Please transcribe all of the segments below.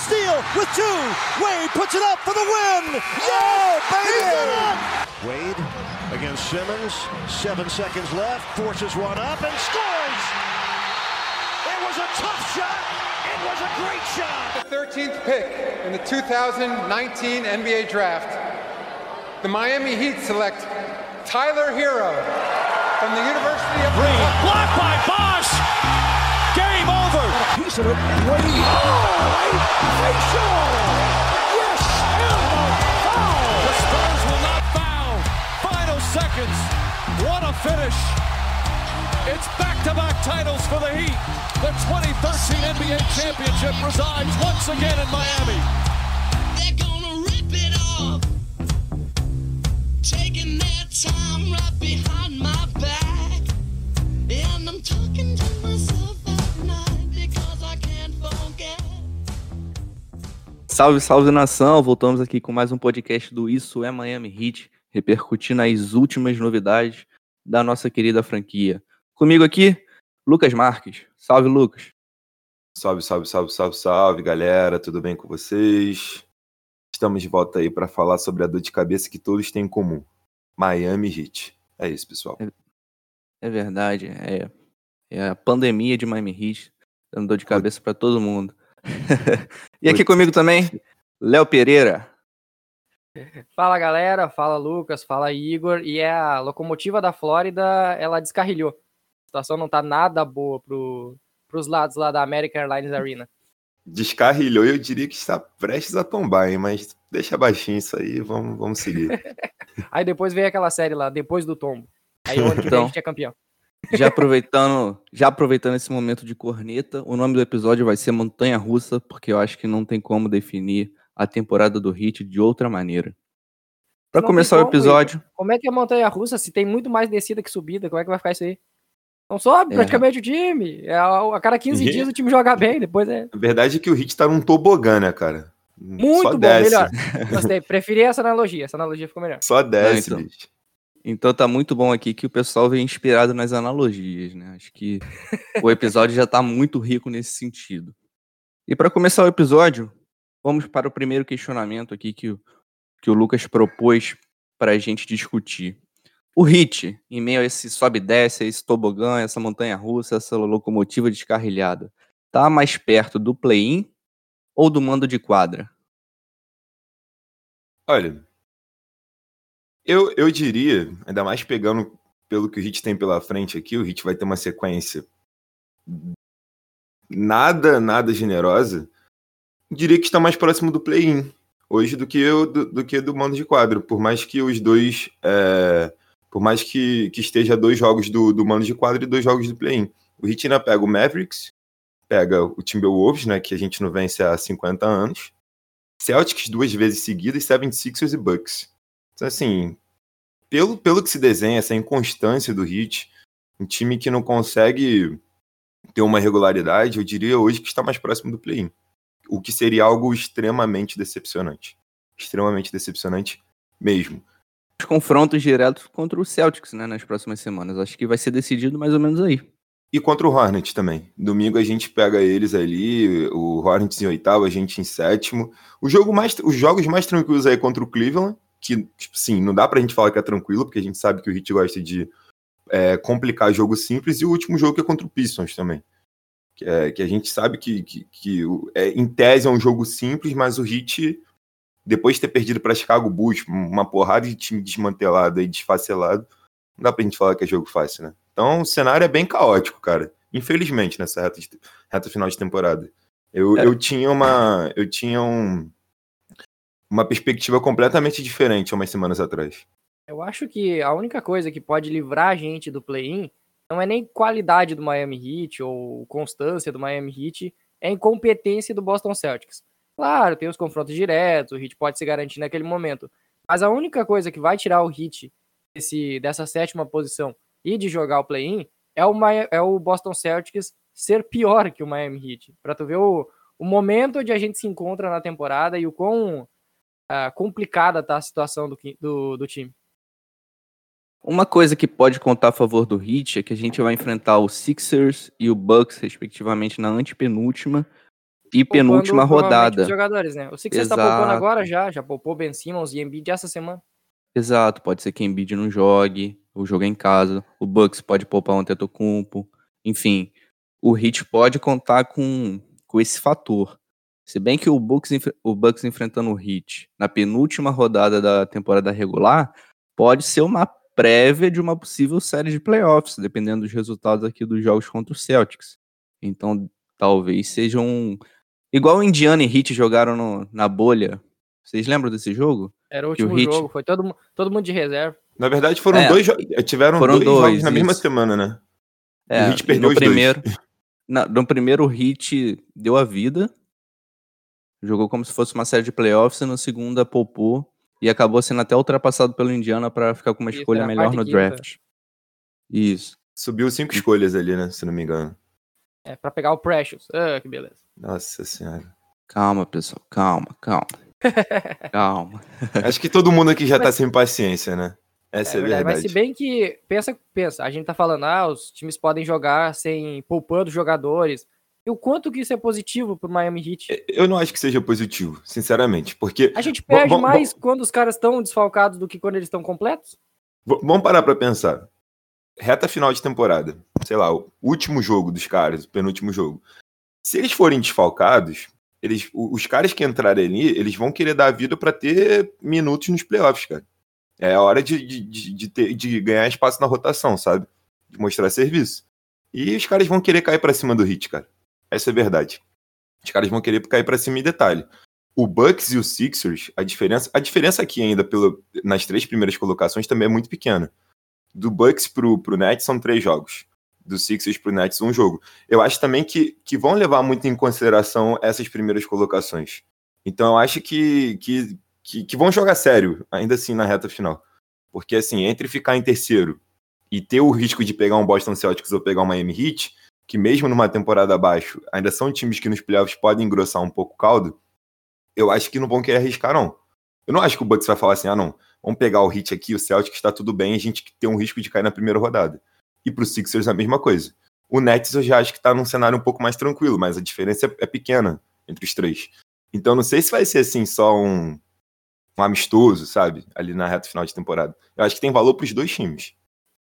steal with two. Wade puts it up for the win. Yeah, baby! Wade against Simmons. Seven seconds left. Forces one up and scores. It was a tough shot. It was a great shot. The 13th pick in the 2019 NBA Draft. The Miami Heat select Tyler Hero from the University of Green. Blocked by Bosch. Game over. Piece of it. Wade. Oh, a facial. Yes, and a foul. The Spurs will not foul. Final seconds. What a finish. It's back-to-back titles for the Heat. The 2013 NBA championship resides once again in Miami. Salve, salve nação! Voltamos aqui com mais um podcast do Isso é Miami Heat, repercutindo as últimas novidades da nossa querida franquia. Comigo aqui, Lucas Marques. Salve, Lucas. Salve, salve, salve, salve, salve, galera, tudo bem com vocês? Estamos de volta aí para falar sobre a dor de cabeça que todos têm em comum: Miami Heat. É isso, pessoal. É verdade, é, é a pandemia de Miami Heat, dando dor de cabeça para todo mundo. e aqui comigo também, Léo Pereira. Fala galera, fala Lucas, fala Igor. E é a locomotiva da Flórida, ela descarrilhou. A situação não tá nada boa pro, pros lados lá da American Airlines Arena. Descarrilhou e eu diria que está prestes a tombar, hein? Mas deixa baixinho isso aí, vamos, vamos seguir. Aí depois veio aquela série lá, depois do tombo. Aí o ano que vem a Então. gente é campeão. Já aproveitando, já aproveitando esse momento de corneta, o nome do episódio vai ser Montanha Russa, porque eu acho que não tem como definir a temporada do Heat de outra maneira. Para Não começar o episódio, Como é que é montanha russa se tem muito mais descida que subida? Como é que vai ficar isso aí? Não sobe É. praticamente o time. É, a, cada 15 E- dias o time joga bem, depois é A verdade é que o Heat tá num tobogã, né, cara? muito Só bom, desce. melhor. Gostei, preferi essa analogia. Essa analogia ficou melhor. Só desce, então. bicho. Então tá muito bom aqui que o pessoal vem inspirado nas analogias, né? Acho que o episódio já tá muito rico nesse sentido. E para começar o episódio, vamos para o primeiro questionamento aqui que o, que o Lucas propôs para a gente discutir. O Hit, em meio a esse sobe e desce, a esse tobogã, essa montanha russa, essa locomotiva descarrilhada, tá mais perto do play-in ou do mando de quadra? Olha, eu, eu diria, ainda mais pegando pelo que o Hit tem pela frente aqui, o Hit vai ter uma sequência nada, nada generosa. Diria que está mais próximo do play-in hoje do que, o- do, do que do mando de quadro, por mais que os dois, é, por mais que, que esteja dois jogos do, do mando de quadro e dois jogos do play-in. O Heat ainda pega o Mavericks, pega o Timberwolves, né, que a gente não vence há 50 anos, Celtics duas vezes seguidas, 76ers e Bucks. Então, assim, pelo, pelo que se desenha, essa inconstância do Heat, um time que não consegue ter uma regularidade, eu diria hoje que está mais próximo do play-in. O que seria algo extremamente decepcionante. Extremamente decepcionante mesmo. Os confrontos diretos contra o Celtics, né, nas próximas semanas. Acho que vai ser decidido mais ou menos aí. E contra o Hornets também. Domingo a gente pega eles ali, o Hornets em oitavo, a gente em sétimo. O jogo mais, os jogos mais tranquilos aí contra o Cleveland, que, tipo, sim, não dá pra gente falar que é tranquilo, porque a gente sabe que o Heat gosta de é, complicar jogo simples. E o último jogo que é contra o Pistons também. Que, é, que a gente sabe que, que, que é, em tese é um jogo simples, mas o Heat, depois de ter perdido para Chicago Bulls, uma porrada de time desmantelado e desfacelado, não dá pra gente falar que é jogo fácil, né? Então o cenário é bem caótico, cara. Infelizmente, nessa reta, de- reta final de temporada. Eu, É. eu tinha uma. Eu tinha um, uma perspectiva completamente diferente umas semanas atrás. Eu acho que a única coisa que pode livrar a gente do play-in não é nem qualidade do Miami Heat ou constância do Miami Heat, é a incompetência do Boston Celtics. Claro, tem os confrontos diretos, o Heat pode se garantir naquele momento, mas a única coisa que vai tirar o Heat desse, dessa sétima posição e de jogar o play-in é o, é o Boston Celtics ser pior que o Miami Heat. Pra tu ver o, o momento onde a gente se encontra na temporada e o quão ah, complicada tá a situação do, do, do time. Uma coisa que pode contar a favor do Heat é que a gente vai enfrentar o Sixers e o Bucks, respectivamente, na antepenúltima. E penúltima Poupando, rodada. jogadores, né? O Sixers tá Exato. poupando agora já, já poupou Ben Simmons e Embiid essa semana. Exato, pode ser que Embiid não jogue, o jogo é em casa, o Bucks pode poupar um Antetokounmpo, enfim, o Heat pode contar com, com esse fator. Se bem que o Bucks, o Bucks enfrentando o Heat na penúltima rodada da temporada regular pode ser uma prévia de uma possível série de playoffs, dependendo dos resultados aqui dos jogos contra o Celtics. Então, talvez seja um igual o Indiana e Heat jogaram no- na bolha. Vocês lembram desse jogo? Era o Que o último Heat- jogo, foi todo, todo mundo de reserva. Na verdade, foram É, dois jo- tiveram foram dois, jogos dois, na mesma semana, né? É, o Heat e perdeu no os dois. primeiro, na- no primeiro o Heat deu a vida, jogou como se fosse uma série de playoffs, e no segundo poupou e acabou sendo até ultrapassado pelo Indiana para ficar com uma Isso, escolha melhor no quinta. draft. Isso. Subiu cinco escolhas ali, né? Se não me engano. É, pra pegar o Precious. Ah, que beleza. Nossa senhora. Calma, pessoal, calma, calma. calma. Acho que todo mundo aqui já tá sem paciência, né? Essa é, a verdade, verdade. Mas se bem que, pensa, pensa, a gente tá falando, ah, os times podem jogar sem poupando jogadores. O quanto que isso é positivo pro Miami Heat? Eu não acho que seja positivo, sinceramente, porque A gente Bom, perde bom, mais quando os caras estão desfalcados do que quando eles estão completos? vamos parar pra pensar. Reta final de temporada, sei lá, o último jogo dos caras, o penúltimo jogo. Se eles forem desfalcados, eles, os caras que entrarem ali, eles vão querer dar a vida pra ter minutos nos playoffs, cara. É a hora de, de, de, de ter- de ganhar espaço na rotação, sabe? De mostrar serviço. E os caras vão querer cair pra cima do Hit, cara. Essa é verdade. Os caras vão querer cair pra cima em detalhe. O Bucks e o Sixers, a diferença, a diferença aqui ainda pelo, nas três primeiras colocações também é muito pequena. Do Bucks pro, pro Nets são três jogos. Do Sixers pro Nets um jogo. Eu acho também que, que vão levar muito em consideração essas primeiras colocações. Então eu acho que, que, que, que vão jogar sério, ainda assim, na reta final. Porque assim, entre ficar em terceiro e ter o risco de pegar um Boston Celtics ou pegar um Miami Heat, que mesmo numa temporada abaixo, ainda são times que nos playoffs podem engrossar um pouco o caldo, eu acho que não vão querer arriscar, não. Eu não acho que o Bucks vai falar assim, ah, não, vamos pegar o Heat aqui, o Celtics está tudo bem, a gente tem um risco de cair na primeira rodada. E pro Sixers a mesma coisa. O Nets eu já acho que tá num cenário um pouco mais tranquilo, mas a diferença é- é pequena entre os três. Então não sei se vai ser assim só um, um amistoso, sabe? Ali na reta final de temporada. Eu acho que tem valor pros dois times.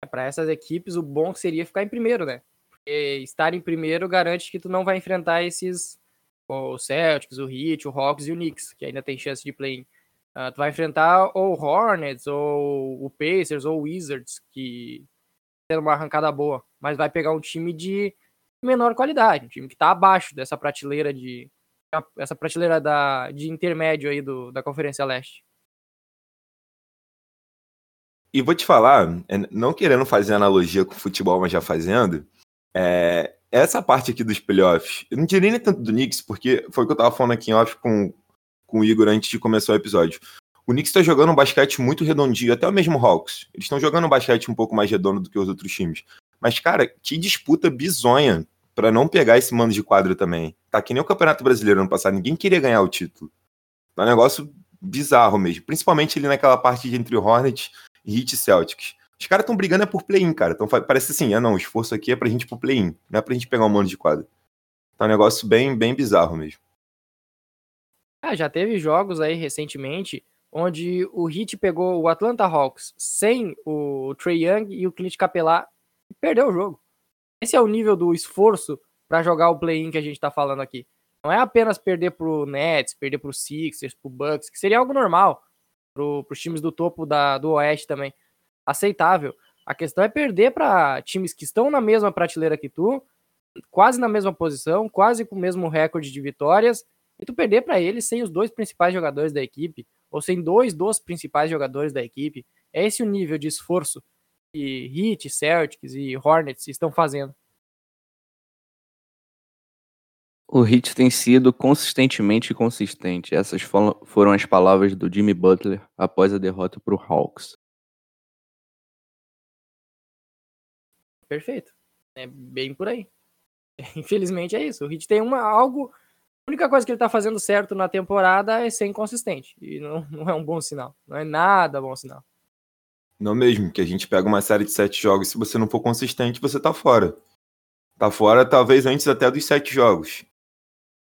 Para essas equipes, o bom seria ficar em primeiro, né? Porque estar em primeiro garante que tu não vai enfrentar esses o Celtics, o Heat, o Hawks e o Knicks, que ainda tem chance de play-in. Ah, tu vai enfrentar ou o Hornets, ou o Pacers, ou o Wizards, que tendo uma arrancada boa, mas vai pegar um time de menor qualidade, um time que tá abaixo dessa prateleira de essa prateleira da, de intermédio aí do, da Conferência Leste. E vou te falar, é, não querendo fazer analogia com o futebol, mas já fazendo, é, essa parte aqui dos playoffs, eu não diria nem tanto do Knicks, porque foi o que eu tava falando aqui em off com, com o Igor antes de começar o episódio. O Knicks tá jogando um basquete muito redondinho, até o mesmo Hawks. Eles estão jogando um basquete um pouco mais redondo do que os outros times. Mas, cara, que disputa bizonha pra não pegar esse mano de quadro também. Tá que nem o Campeonato Brasileiro ano passado, ninguém queria ganhar o título. Tá um negócio bizarro mesmo, principalmente ali naquela parte entre Hornets Heat e Celtics. Os caras estão brigando é por play-in, cara. Então parece assim, ah não, o esforço aqui é pra gente ir pro play-in, não é pra gente pegar um mano de quadro. Tá um negócio bem, bem bizarro mesmo. Ah, já teve jogos aí recentemente onde o Heat pegou o Atlanta Hawks sem o Trey Young e o Clint Capela e perdeu o jogo. Esse é o nível do esforço para jogar o play-in que a gente tá falando aqui. Não é apenas perder pro Nets, perder pro Sixers, pro Bucks, que seria algo normal pro, pros times do topo da, do Oeste também. Aceitável. A questão é perder para times que estão na mesma prateleira que tu, quase na mesma posição, quase com o mesmo recorde de vitórias, e tu perder para eles sem os dois principais jogadores da equipe, ou sem dois dos principais jogadores da equipe. É esse o nível de esforço que Heat, Celtics e Hornets estão fazendo. O Heat tem sido consistentemente consistente. Essas fo- foram as palavras do Jimmy Butler após a derrota para o Hawks. Perfeito. É bem por aí. Infelizmente é isso. O Heat tem uma algo. A única coisa que ele tá fazendo certo na temporada é ser inconsistente. E não, não é um bom sinal. Não é nada bom sinal. Não mesmo, que a gente pega uma série de sete jogos, se você não for consistente, você tá fora. Tá fora, talvez antes até dos sete jogos.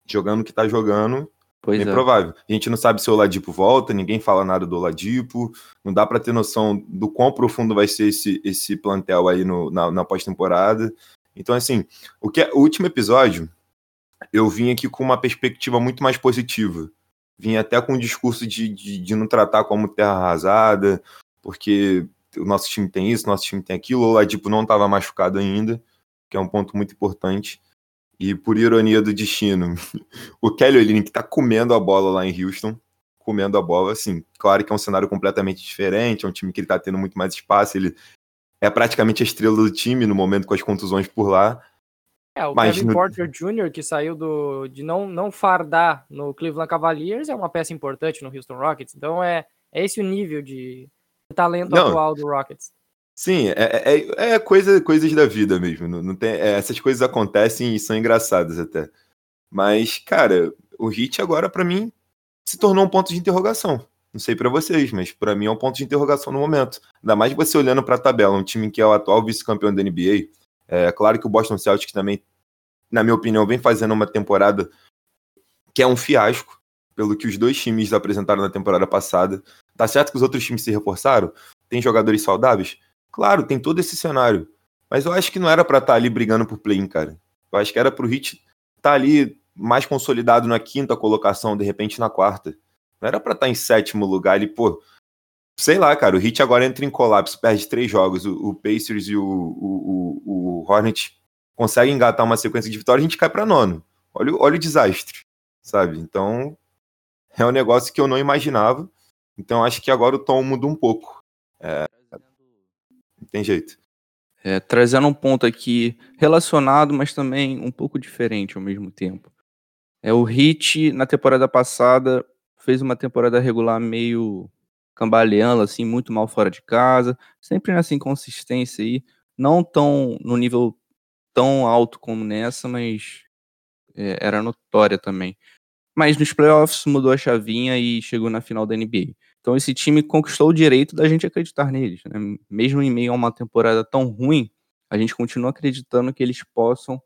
jogando o que tá jogando, Pois bem é. provável. A gente não sabe se o Oladipo volta, ninguém fala nada do Oladipo, não dá pra ter noção do quão profundo vai ser esse, esse plantel aí no, na, na pós-temporada. Então, assim, o, que, é, o último episódio, eu vim aqui com uma perspectiva muito mais positiva. Vim até com um discurso de, de, de não tratar como terra arrasada, porque o nosso time tem isso, nosso time tem aquilo, o Oladipo não estava machucado ainda, que é um ponto muito importante. E por ironia do destino, o Kelly Olynyk tá comendo a bola lá em Houston, comendo a bola, assim, claro que é um cenário completamente diferente, é um time que ele tá tendo muito mais espaço, ele é praticamente a estrela do time no momento com as contusões por lá. É, o Mas Kevin no- Porter Jr., que saiu do, de não, não fardar no Cleveland Cavaliers, é uma peça importante no Houston Rockets. Então é, é esse o nível de talento Não. atual do Rockets. Sim, é, é, é coisa, coisas da vida mesmo. Não, não tem, é, essas coisas acontecem e são engraçadas até. Mas, cara, o Hit agora, pra mim, se tornou um ponto de interrogação. Não sei pra vocês, mas pra mim é um ponto de interrogação no momento. Ainda mais você olhando pra tabela, um time que é o atual vice-campeão da NBA. É claro que o Boston Celtics também, na minha opinião, vem fazendo uma temporada que é um fiasco, pelo que os dois times apresentaram na temporada passada. Tá certo que os outros times se reforçaram? Tem jogadores saudáveis? Claro, tem todo esse cenário. Mas eu acho que não era pra estar ali brigando por play-in, cara. Eu acho que era pro Hit estar ali mais consolidado na quinta colocação, de repente na quarta. Não era pra estar em sétimo lugar ali, pô. Sei lá, cara, o Hit agora entra em colapso, perde três jogos. O, o Pacers e o, o, o, o Hornet conseguem engatar uma sequência de vitórias, a gente cai pra nono. Olha, olha o desastre, sabe? Então, é um negócio que eu não imaginava. Então, acho que agora o tom muda um pouco. É, tem jeito. É, trazendo um ponto aqui relacionado, mas também um pouco diferente ao mesmo tempo. É o Hit na temporada passada fez uma temporada regular meio cambaleando, assim, muito mal fora de casa, sempre nessa inconsistência aí, não tão no nível tão alto como nessa, mas é, era notória também. Mas nos playoffs mudou a chavinha e chegou na final da NBA. Então esse time conquistou o direito da gente acreditar neles, né? Mesmo em meio a uma temporada tão ruim, a gente continua acreditando que eles possam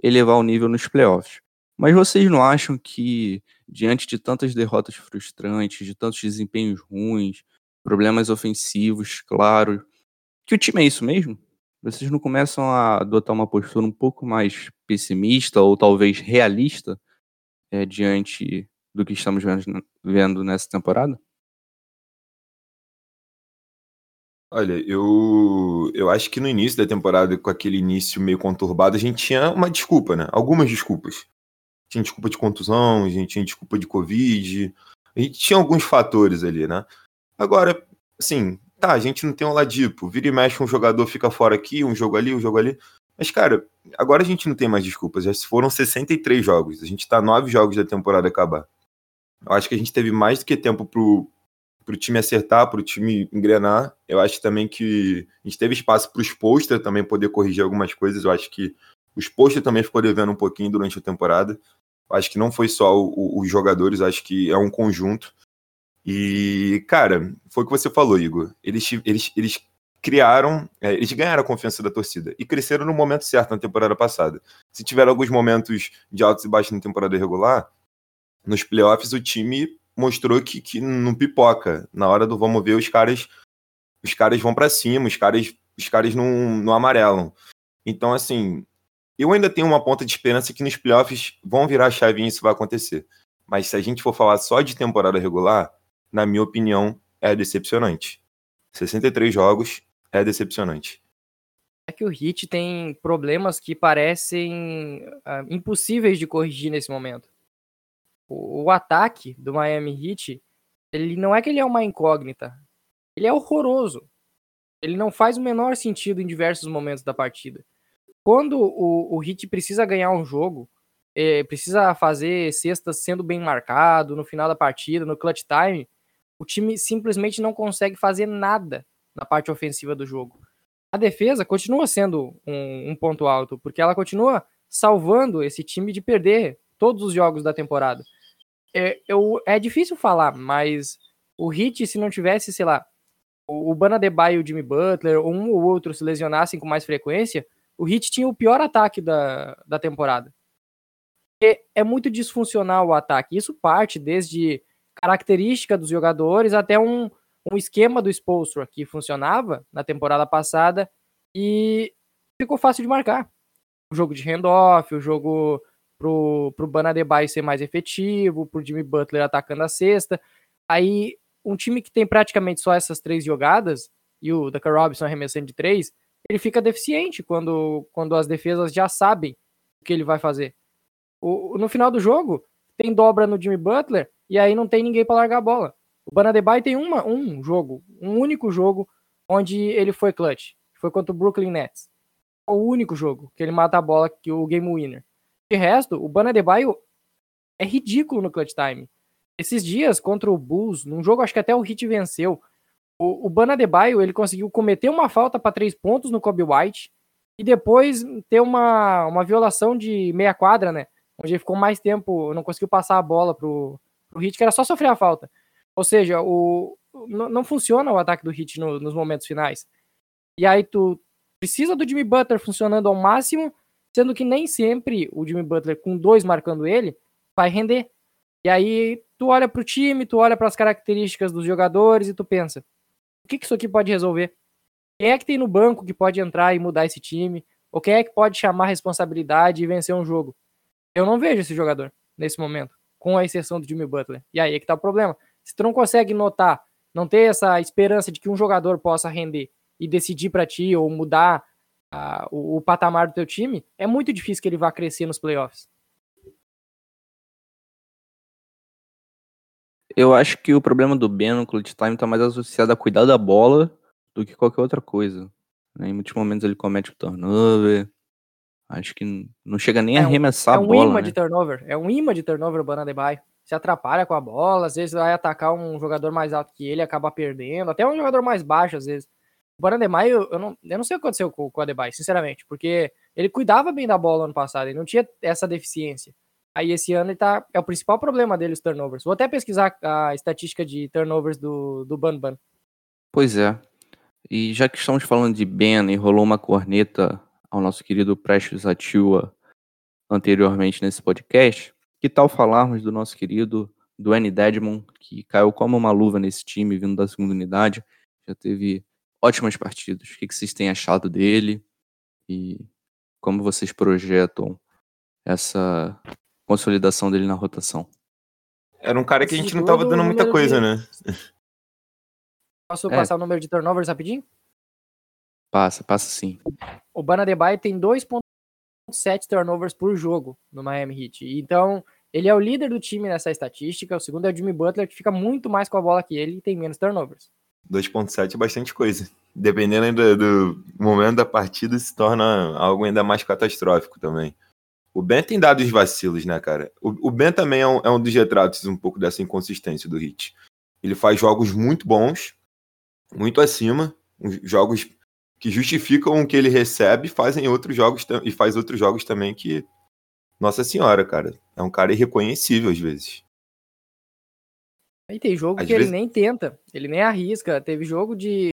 elevar o nível nos playoffs. Mas vocês não acham que, diante de tantas derrotas frustrantes, de tantos desempenhos ruins, problemas ofensivos, claro, que o time é isso mesmo? Vocês não começam a adotar uma postura um pouco mais pessimista ou talvez realista é, diante do que estamos vendo, nessa temporada? Olha, eu, eu acho que no início da temporada, com aquele início meio conturbado, a gente tinha uma desculpa, né? Algumas desculpas. Tinha desculpa de contusão, a gente tinha desculpa de Covid, a gente tinha alguns fatores ali, né? Agora, assim, tá, a gente não tem um Ladipo, vira e mexe um jogador fica fora aqui, um jogo ali, um jogo ali. Mas, cara, agora a gente não tem mais desculpas, já foram 63 jogos, a gente tá nove jogos da temporada acabar. Eu acho que a gente teve mais do que tempo pro, pro time acertar, pro time engrenar. Eu acho também que a gente teve espaço para os posters também poder corrigir algumas coisas. Eu acho que os posters também ficou devendo um pouquinho durante a temporada. Eu acho que não foi só o- o- os jogadores, acho que é um conjunto. E, cara, foi o que você falou, Igor. Eles, eles, eles criaram, é, eles ganharam a confiança da torcida e cresceram no momento certo na temporada passada. Se tiveram alguns momentos de altos e baixos na temporada regular, nos playoffs o time mostrou que, que não pipoca. Na hora do vamos ver, os caras os caras vão pra cima, os caras os caras não, não amarelam. Então, assim, eu ainda tenho uma ponta de esperança que nos playoffs vão virar a chave e isso vai acontecer. Mas se a gente for falar só de temporada regular, na minha opinião, é decepcionante. 63 jogos é decepcionante. É que o Heat tem problemas que parecem ah, impossíveis de corrigir nesse momento. O, o ataque do Miami Heat, ele não é que ele é uma incógnita. Ele é horroroso. Ele não faz o menor sentido em diversos momentos da partida. Quando o, o Heat precisa ganhar um jogo, eh, precisa fazer cestas sendo bem marcado no final da partida, no clutch time, o time simplesmente não consegue fazer nada na parte ofensiva do jogo a defesa continua sendo um, um ponto alto, porque ela continua salvando esse time de perder todos os jogos da temporada. É, eu, é difícil falar, mas o Heat, se não tivesse, sei lá, o, Banadebaio e o Jimmy Butler, um ou outro se lesionassem com mais frequência, o Heat tinha o pior ataque da, da temporada. Porque é muito disfuncional o ataque. Isso parte desde característica dos jogadores até um, um esquema do Spolstra que funcionava na temporada passada e ficou fácil de marcar. O jogo de handoff, o jogo pro, pro Banadebaio ser mais efetivo, pro Jimmy Butler atacando a cesta. Aí, um time que tem praticamente só essas três jogadas, e o Dakar Robinson arremessando de três, ele fica deficiente quando, quando as defesas já sabem o que ele vai fazer. O, no final do jogo, tem dobra no Jimmy Butler, e aí não tem ninguém para largar a bola. O Banadebaio tem uma, um jogo, um único jogo onde ele foi clutch. Foi contra o Brooklyn Nets. O único jogo que ele mata a bola, que o game winner. De resto, o Banadebaio é ridículo no clutch time. Esses dias contra o Bulls, num jogo acho que até o Heat venceu, o, o Banadebaio ele conseguiu cometer uma falta para três pontos no Kobe White e depois ter uma, uma violação de meia quadra, né? Onde ele ficou mais tempo, não conseguiu passar a bola pro, pro Heat, que era só sofrer a falta. Ou seja, o, não, não funciona o ataque do Heat no, nos momentos finais. E aí tu precisa do Jimmy Butler funcionando ao máximo, sendo que nem sempre o Jimmy Butler com dois marcando ele vai render. E aí tu olha pro time, tu olha para as características dos jogadores e tu pensa, o que, que isso aqui pode resolver? Quem é que tem no banco que pode entrar e mudar esse time? Ou quem é que pode chamar responsabilidade e vencer um jogo? Eu não vejo esse jogador nesse momento, com a exceção do Jimmy Butler. E aí é que tá o problema. Se tu não consegue notar, não ter essa esperança de que um jogador possa render e decidir para ti ou mudar uh, o, o, patamar do teu time, é muito difícil que ele vá crescer nos playoffs. Eu acho que o problema do Ben no clutch time tá mais associado a cuidar da bola do que qualquer outra coisa. Né? Em muitos momentos ele comete o turnover. Acho que não chega nem é a arremessar um, a bola. É um imã né? de turnover. É um imã de turnover o Banadebaio. Se atrapalha com a bola, às vezes vai atacar um jogador mais alto que ele, acaba perdendo. Até um jogador mais baixo, às vezes. O Banademaio, eu não, eu não sei o que aconteceu com, com o Adebayo, sinceramente, porque ele cuidava bem da bola ano passado, ele não tinha essa deficiência. Aí esse ano ele tá, é o principal problema dele, os turnovers. Vou até pesquisar a estatística de turnovers do, do Ban Ban. Pois é. E já que estamos falando de Ben e rolou uma corneta ao nosso querido Prestes Atua anteriormente nesse podcast, que tal falarmos do nosso querido Dwayne Dedmon, que caiu como uma luva nesse time, vindo da segunda unidade, já teve ótimas partidas. O que vocês têm achado dele e como vocês projetam essa consolidação dele na rotação? Era um cara que a gente não tava dando muita coisa, de... né? Posso é. passar o número de turnovers rapidinho? Passa, passa sim. O Banadebaio tem 2.7 turnovers por jogo no Miami Heat. Então, ele é o líder do time nessa estatística. O segundo é o Jimmy Butler, que fica muito mais com a bola que ele e tem menos turnovers. 2.7 é bastante coisa. Dependendo ainda do momento da partida, se torna algo ainda mais catastrófico também. O Ben tem dado os vacilos, né, cara? O, Ben também é um, é um, dos retratos um pouco dessa inconsistência do Hit. Ele faz jogos muito bons, muito acima, jogos que justificam o que ele recebe, fazem outros jogos e faz outros jogos também que nossa senhora, cara, é um cara irreconhecível às vezes. Aí tem jogo Às que vezes- ele nem tenta, ele nem arrisca. Teve jogo de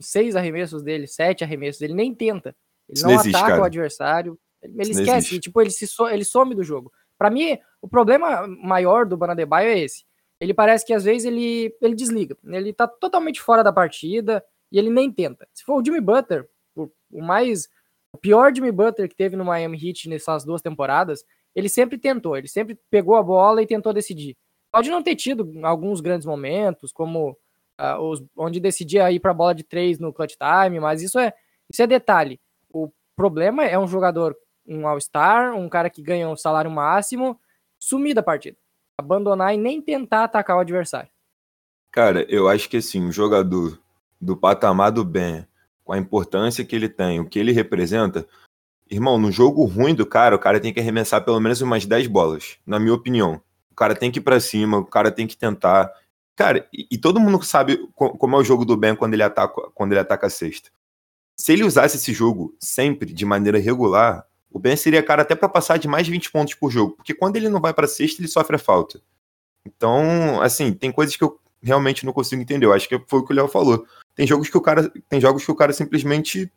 seis arremessos dele, sete arremessos, ele nem tenta. Ele não não ataca o adversário, ele Isso esquece, existe. tipo, ele, se so- ele some do jogo. Pra mim, o problema maior do Banadebaio é esse. Ele parece que às vezes ele, ele desliga, ele tá totalmente fora da partida e ele nem tenta. Se for o Jimmy Butler, o, o mais o pior Jimmy Butler que teve no Miami Heat nessas duas temporadas, ele sempre tentou, ele sempre pegou a bola e tentou decidir. Pode não ter tido alguns grandes momentos, como ah, os, onde decidia ir para a bola de três no clutch time, mas isso é, isso é detalhe. O problema é um jogador, um All-Star, um cara que ganha um salário máximo, sumir da partida. Abandonar e nem tentar atacar o adversário. Cara, eu acho que assim, um jogador do patamar do Ben, com a importância que ele tem, o que ele representa, irmão, no jogo ruim do cara, o cara tem que arremessar pelo menos umas 10 bolas, na minha opinião. O cara tem que ir pra cima, o cara tem que tentar. Cara, e, e todo mundo sabe co- como é o jogo do Ben quando ele ataca, quando ele ataca a cesta. Se ele usasse esse jogo sempre de maneira regular, o Ben seria cara até pra passar de mais de 20 pontos por jogo, porque quando ele não vai pra cesta, ele sofre a falta. Então, assim, tem coisas que eu realmente não consigo entender. Eu acho que foi o que o Léo falou. Tem jogos que o cara, tem jogos que o cara simplesmente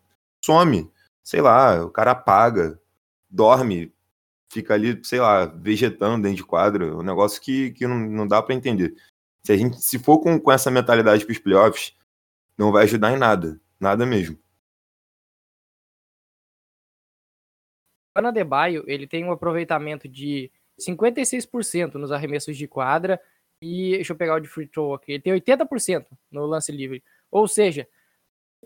some. Sei lá, o cara apaga, dorme, fica ali, sei lá, vegetando dentro de quadro. É um negócio que, que não, não dá para entender. Se a gente se for com, com essa mentalidade para os playoffs, não vai ajudar em nada. Nada mesmo. O Adebayo, ele tem um aproveitamento de 56% nos arremessos de quadra e deixa eu pegar o de free throw aqui, ele tem 80% no lance livre. Ou seja,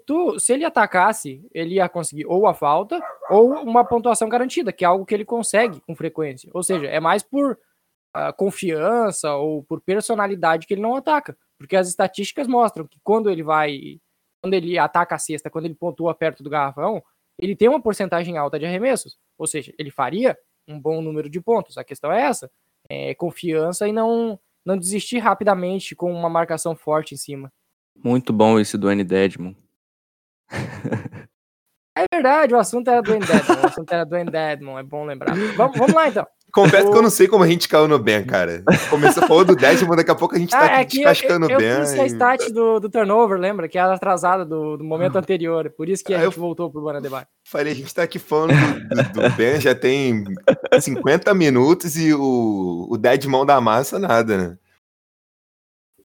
tu, se ele atacasse, ele ia conseguir ou a falta ou uma pontuação garantida, que é algo que ele consegue com frequência. Ou seja, é mais por uh, confiança ou por personalidade que ele não ataca, porque as estatísticas mostram que quando ele vai, quando ele ataca a cesta, quando ele pontua perto do garrafão, ele tem uma porcentagem alta de arremessos. Ou seja, ele faria um bom número de pontos. A questão é essa: é confiança e não não desistir rapidamente com uma marcação forte em cima. Muito bom esse do. Dedmon. É verdade, o assunto era do Dedmon. O assunto era do Dedmon, é bom lembrar. Vamos, vamos lá então. Confesso o... que eu não sei como a gente caiu no Ben, cara. Começou falando do Dedmon, daqui a pouco a gente tá ah, aqui é descascando o Ben. Eu fiz a stat do, do turnover, lembra? Que era atrasada do, do momento anterior. Por isso que a gente voltou pro Bana Debate. Falei, a gente tá aqui falando do, do, Ben, já tem 50 minutos e o, o Dedmon da massa, nada, né?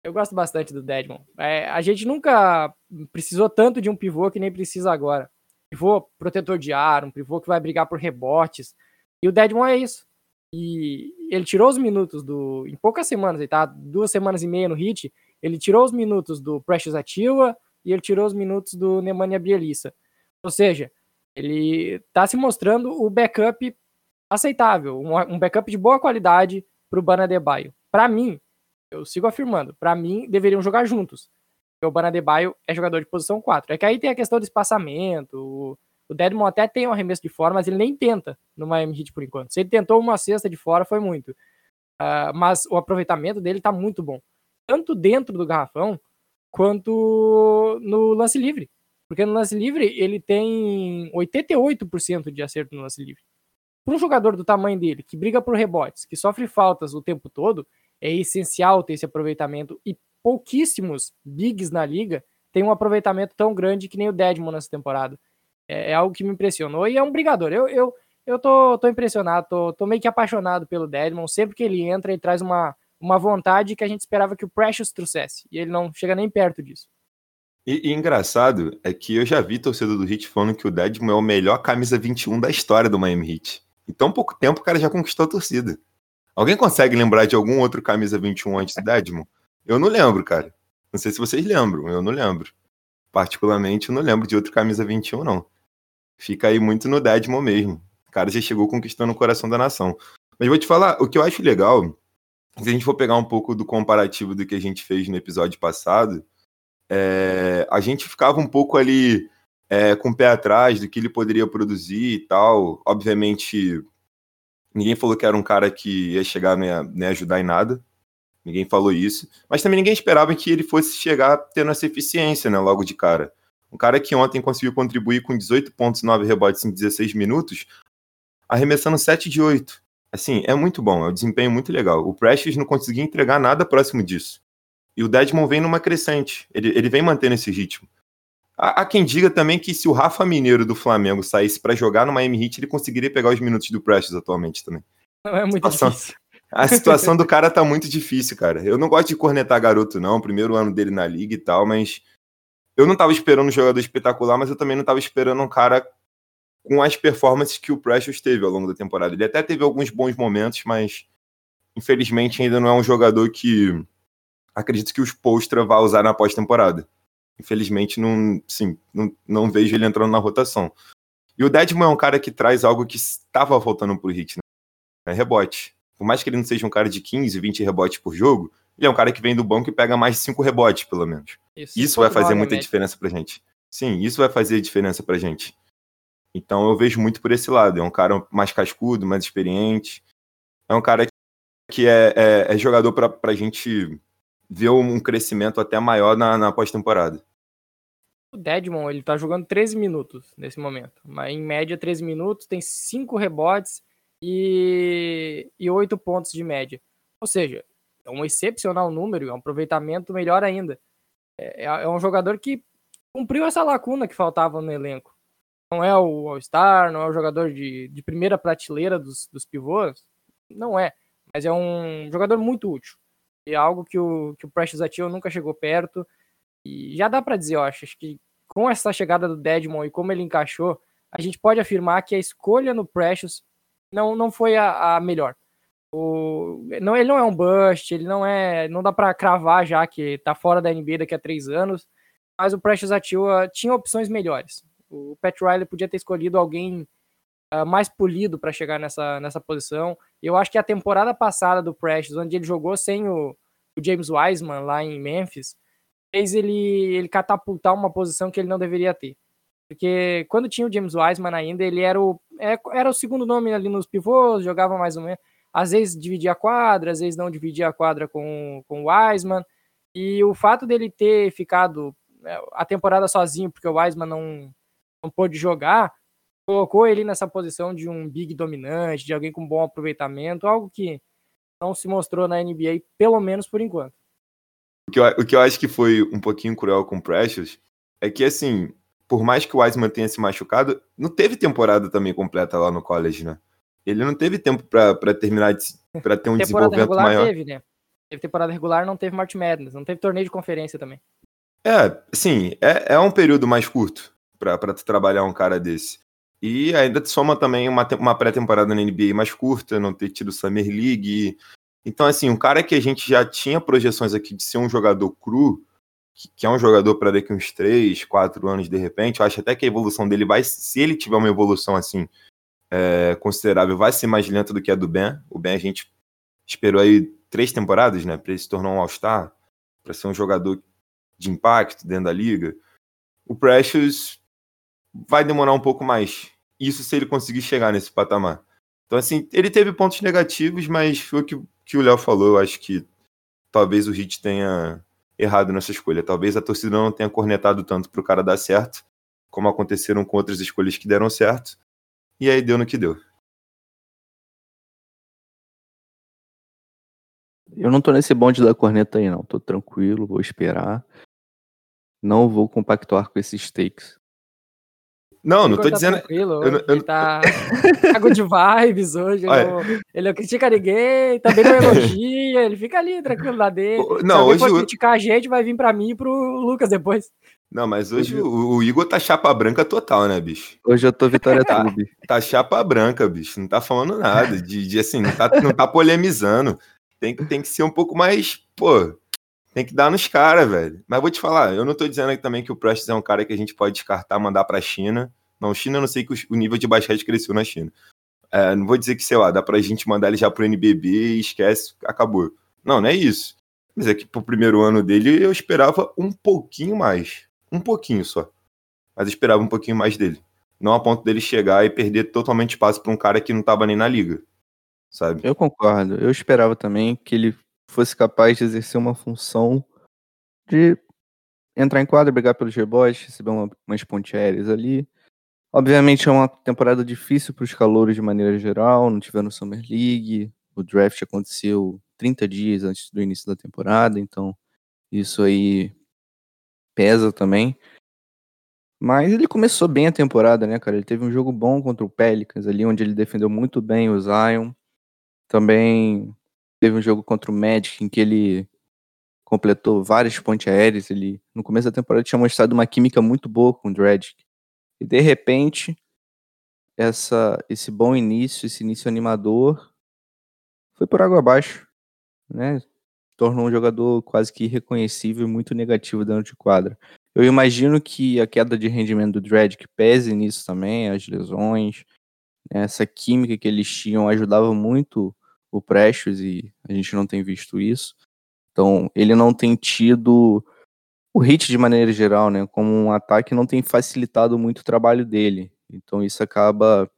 Eu gosto bastante do Dedmon. É, a gente nunca precisou tanto de um pivô que nem precisa agora. Pivô protetor de ar, um pivô que vai brigar por rebotes. E o Dedmon é isso. E ele tirou os minutos do. Em poucas semanas, ele tá duas semanas e meia no hit. Ele tirou os minutos do Precious Ativa e ele tirou os minutos do Nemanja Bielissa. Ou seja, ele tá se mostrando o backup aceitável, um, backup de boa qualidade para o Banadebaio. Para mim, eu sigo afirmando, para mim, deveriam jogar juntos. Porque o Banadebaio é jogador de posição 4. É que aí tem a questão do espaçamento. O, Dedmon até tem um arremesso de fora, mas ele nem tenta no Miami Heat por enquanto. Se ele tentou uma cesta de fora, foi muito. Uh, mas o aproveitamento dele tá muito bom. Tanto dentro do garrafão, quanto no lance livre. Porque no lance livre ele tem 88% de acerto no lance livre. Para um jogador do tamanho dele, que briga por rebotes, que sofre faltas o tempo todo, é essencial ter esse aproveitamento e pouquíssimos bigs na liga têm um aproveitamento tão grande que nem o Dedmon nessa temporada. É, é, algo que me impressionou e é um brigador. Eu, eu, eu tô, tô impressionado, tô, tô meio que apaixonado pelo Dedmon. Sempre que ele entra, ele traz uma, uma vontade que a gente esperava que o Precious trouxesse. E ele não chega nem perto disso. E, e engraçado é que eu já vi torcedor do Heat falando que o Dedmon é o melhor camisa 21 da história do Miami Heat. Em tão pouco tempo o cara já conquistou a torcida. Alguém consegue lembrar de algum outro camisa 21 antes do Dedmon? Eu não lembro, cara. Não sei se vocês lembram, eu não lembro. Particularmente, eu não lembro de outro camisa 21, não. Fica aí muito no Dedmon mesmo. O cara já chegou conquistando o coração da nação. Mas vou te falar, o que eu acho legal, se a gente for pegar um pouco do comparativo do que a gente fez no episódio passado, é, a gente ficava um pouco ali é, com o pé atrás do que ele poderia produzir e tal. Obviamente, Ninguém falou que era um cara que ia chegar, ia ajudar em nada. Ninguém falou isso. Mas também ninguém esperava que ele fosse chegar tendo essa eficiência, né? Logo de cara. Um cara que ontem conseguiu contribuir com 18 pontos e 9 rebotes em 16 minutos, arremessando 7 de 8. Assim, é muito bom, é um desempenho muito legal. O Precious não conseguia entregar nada próximo disso. E o Dedmon vem numa crescente. Ele, ele vem mantendo esse ritmo. Há, quem diga também que se o Rafa Mineiro do Flamengo saísse para jogar no Miami Heat, ele conseguiria pegar os minutos do Precious atualmente também. Não é muito situação, difícil. A situação do cara tá muito difícil, cara. Eu não gosto de cornetar garoto, não. Primeiro ano dele na liga e tal, mas eu não tava esperando um jogador espetacular, mas eu também não tava esperando um cara com as performances que o Precious teve ao longo da temporada. Ele até teve alguns bons momentos, mas infelizmente ainda não é um jogador que acredito que os Postra vai usar na pós-temporada. Infelizmente, não, sim, não, não vejo ele entrando na rotação. E o Deadman é um cara que traz algo que estava faltando pro Hit, né? É rebote. Por mais que ele não seja um cara de 15, 20 rebotes por jogo, ele é um cara que vem do banco e pega mais 5 rebotes, pelo menos. Isso, isso vai fazer muita diferença pra gente. Sim, isso vai fazer diferença pra gente. Então eu vejo muito por esse lado. É um cara mais cascudo, mais experiente. É um cara que é, é, é jogador pra, pra gente ver um crescimento até maior na, na pós-temporada. O Dedmon, ele tá jogando 13 minutos nesse momento. Mas em média, 13 minutos, tem 5 rebotes e, e 8 pontos de média. Ou seja, é um excepcional número, é um aproveitamento melhor ainda. É, é, é um jogador que cumpriu essa lacuna que faltava no elenco. não é o All-Star, não é o jogador de, de primeira prateleira dos, dos pivôs, não é, mas é um jogador muito útil. É algo que o, que o Precious Achiuwa nunca chegou perto. E já dá para dizer, eu acho, acho que com essa chegada do Deadmon e como ele encaixou, a gente pode afirmar que a escolha no Precious não, não foi a, a melhor. O, não, ele não é um bust, ele não é. Não dá para cravar já que tá fora da NBA daqui a três anos. Mas o Precious Atua tinha opções melhores. O Pat Riley podia ter escolhido alguém uh, mais polido para chegar nessa, nessa posição. Eu acho que a temporada passada do Precious, onde ele jogou sem o, o James Wiseman lá em Memphis, fez ele, ele catapultar uma posição que ele não deveria ter. Porque quando tinha o James Wiseman ainda, ele era o, é, era o segundo nome ali nos pivôs, jogava mais ou menos às vezes dividia a quadra, às vezes não dividia a quadra com, com o Wiseman. E o fato dele ter ficado né, a temporada sozinho, porque o Wiseman não, não pôde jogar, colocou ele nessa posição de um big dominante, de alguém com bom aproveitamento, algo que não se mostrou na NBA, pelo menos por enquanto. O que eu, o que eu acho que foi um pouquinho cruel com o Precious é que, assim, por mais que o Wiseman tenha se machucado, não teve temporada também completa lá no college, né? ele não teve tempo para terminar, para ter um desenvolvimento regular maior. Teve, né? Teve temporada regular, não teve March Madness, não teve torneio de conferência também. É, sim, é, é um período mais curto para trabalhar um cara desse. E ainda soma também uma, uma pré-temporada na NBA mais curta, não ter tido Summer League. Então, assim, um cara que a gente já tinha projeções aqui de ser um jogador cru, que, que é um jogador para daqui uns 3, 4 anos de repente, eu acho até que a evolução dele vai, se ele tiver uma evolução assim, é, considerável vai ser mais lenta do que a do Ben. O Ben a gente esperou aí três temporadas, né, para ele se tornar um All-Star, para ser um jogador de impacto dentro da liga. O Precious vai demorar um pouco mais. Isso se ele conseguir chegar nesse patamar. Então, assim, ele teve pontos negativos, mas foi o que, que o Léo falou. Eu acho que talvez o Hit tenha errado nessa escolha. Talvez a torcida não tenha cornetado tanto para o cara dar certo, como aconteceram com outras escolhas que deram certo. E aí deu no que deu. Eu não tô nesse bonde da corneta aí, não. Tô tranquilo, vou esperar. Não vou compactuar com esses takes. Não, não tô tá dizendo. Tranquilo, eu, eu, ele tá, tá good vibes hoje. Ele não, ele não critica ninguém, também não elogia, ele fica ali tranquilo lá dele. Não, Se hoje. for criticar a gente, vai vir pra mim e pro Lucas depois. Não, mas hoje o, o, Igor tá chapa branca total, né, bicho? Hoje eu tô Vitória tá, Tube. Tá chapa branca, bicho. Não tá falando nada. De, de assim, não tá, não tá polemizando. Tem, tem que ser um pouco mais. Pô, tem que dar nos caras, velho. Mas vou te falar, eu não tô dizendo aqui também que o Prestes é um cara que a gente pode descartar, mandar pra China. Não, China eu não sei que o nível de basquete cresceu na China. É, não vou dizer que, sei lá, dá pra gente mandar ele já pro NBB e esquece, acabou. Não, não é isso. Mas é que pro primeiro ano dele eu esperava um pouquinho mais. Um pouquinho só. Mas esperava um pouquinho mais dele. Não a ponto dele chegar e perder totalmente espaço para um cara que não estava nem na liga. Sabe? Eu concordo. Eu esperava também que ele fosse capaz de exercer uma função de entrar em quadra, brigar pelos rebotes, receber uma, umas pontes ali. Obviamente é uma temporada difícil para os calouros de maneira geral, não tiveram Summer League, o draft aconteceu 30 dias antes do início da temporada, então isso aí pesa também. Mas ele começou bem a temporada, né, cara? Ele teve um jogo bom contra o Pelicans ali, onde ele defendeu muito bem o Zion. Também teve um jogo contra o Magic em que ele completou várias pontes aéreas. Ele, no começo da temporada, tinha mostrado uma química muito boa com o Dredd. E de repente, essa, esse bom início, esse início animador, foi por água abaixo. Né? tornou um jogador quase que irreconhecível e muito negativo dentro de quadra. Eu imagino que a queda de rendimento do Dredd pese nisso também, as lesões, né, essa química que eles tinham ajudava muito o Precious e a gente não tem visto isso. Então, ele não tem tido o hit de maneira geral, né, como um ataque não tem facilitado muito o trabalho dele. Então isso acaba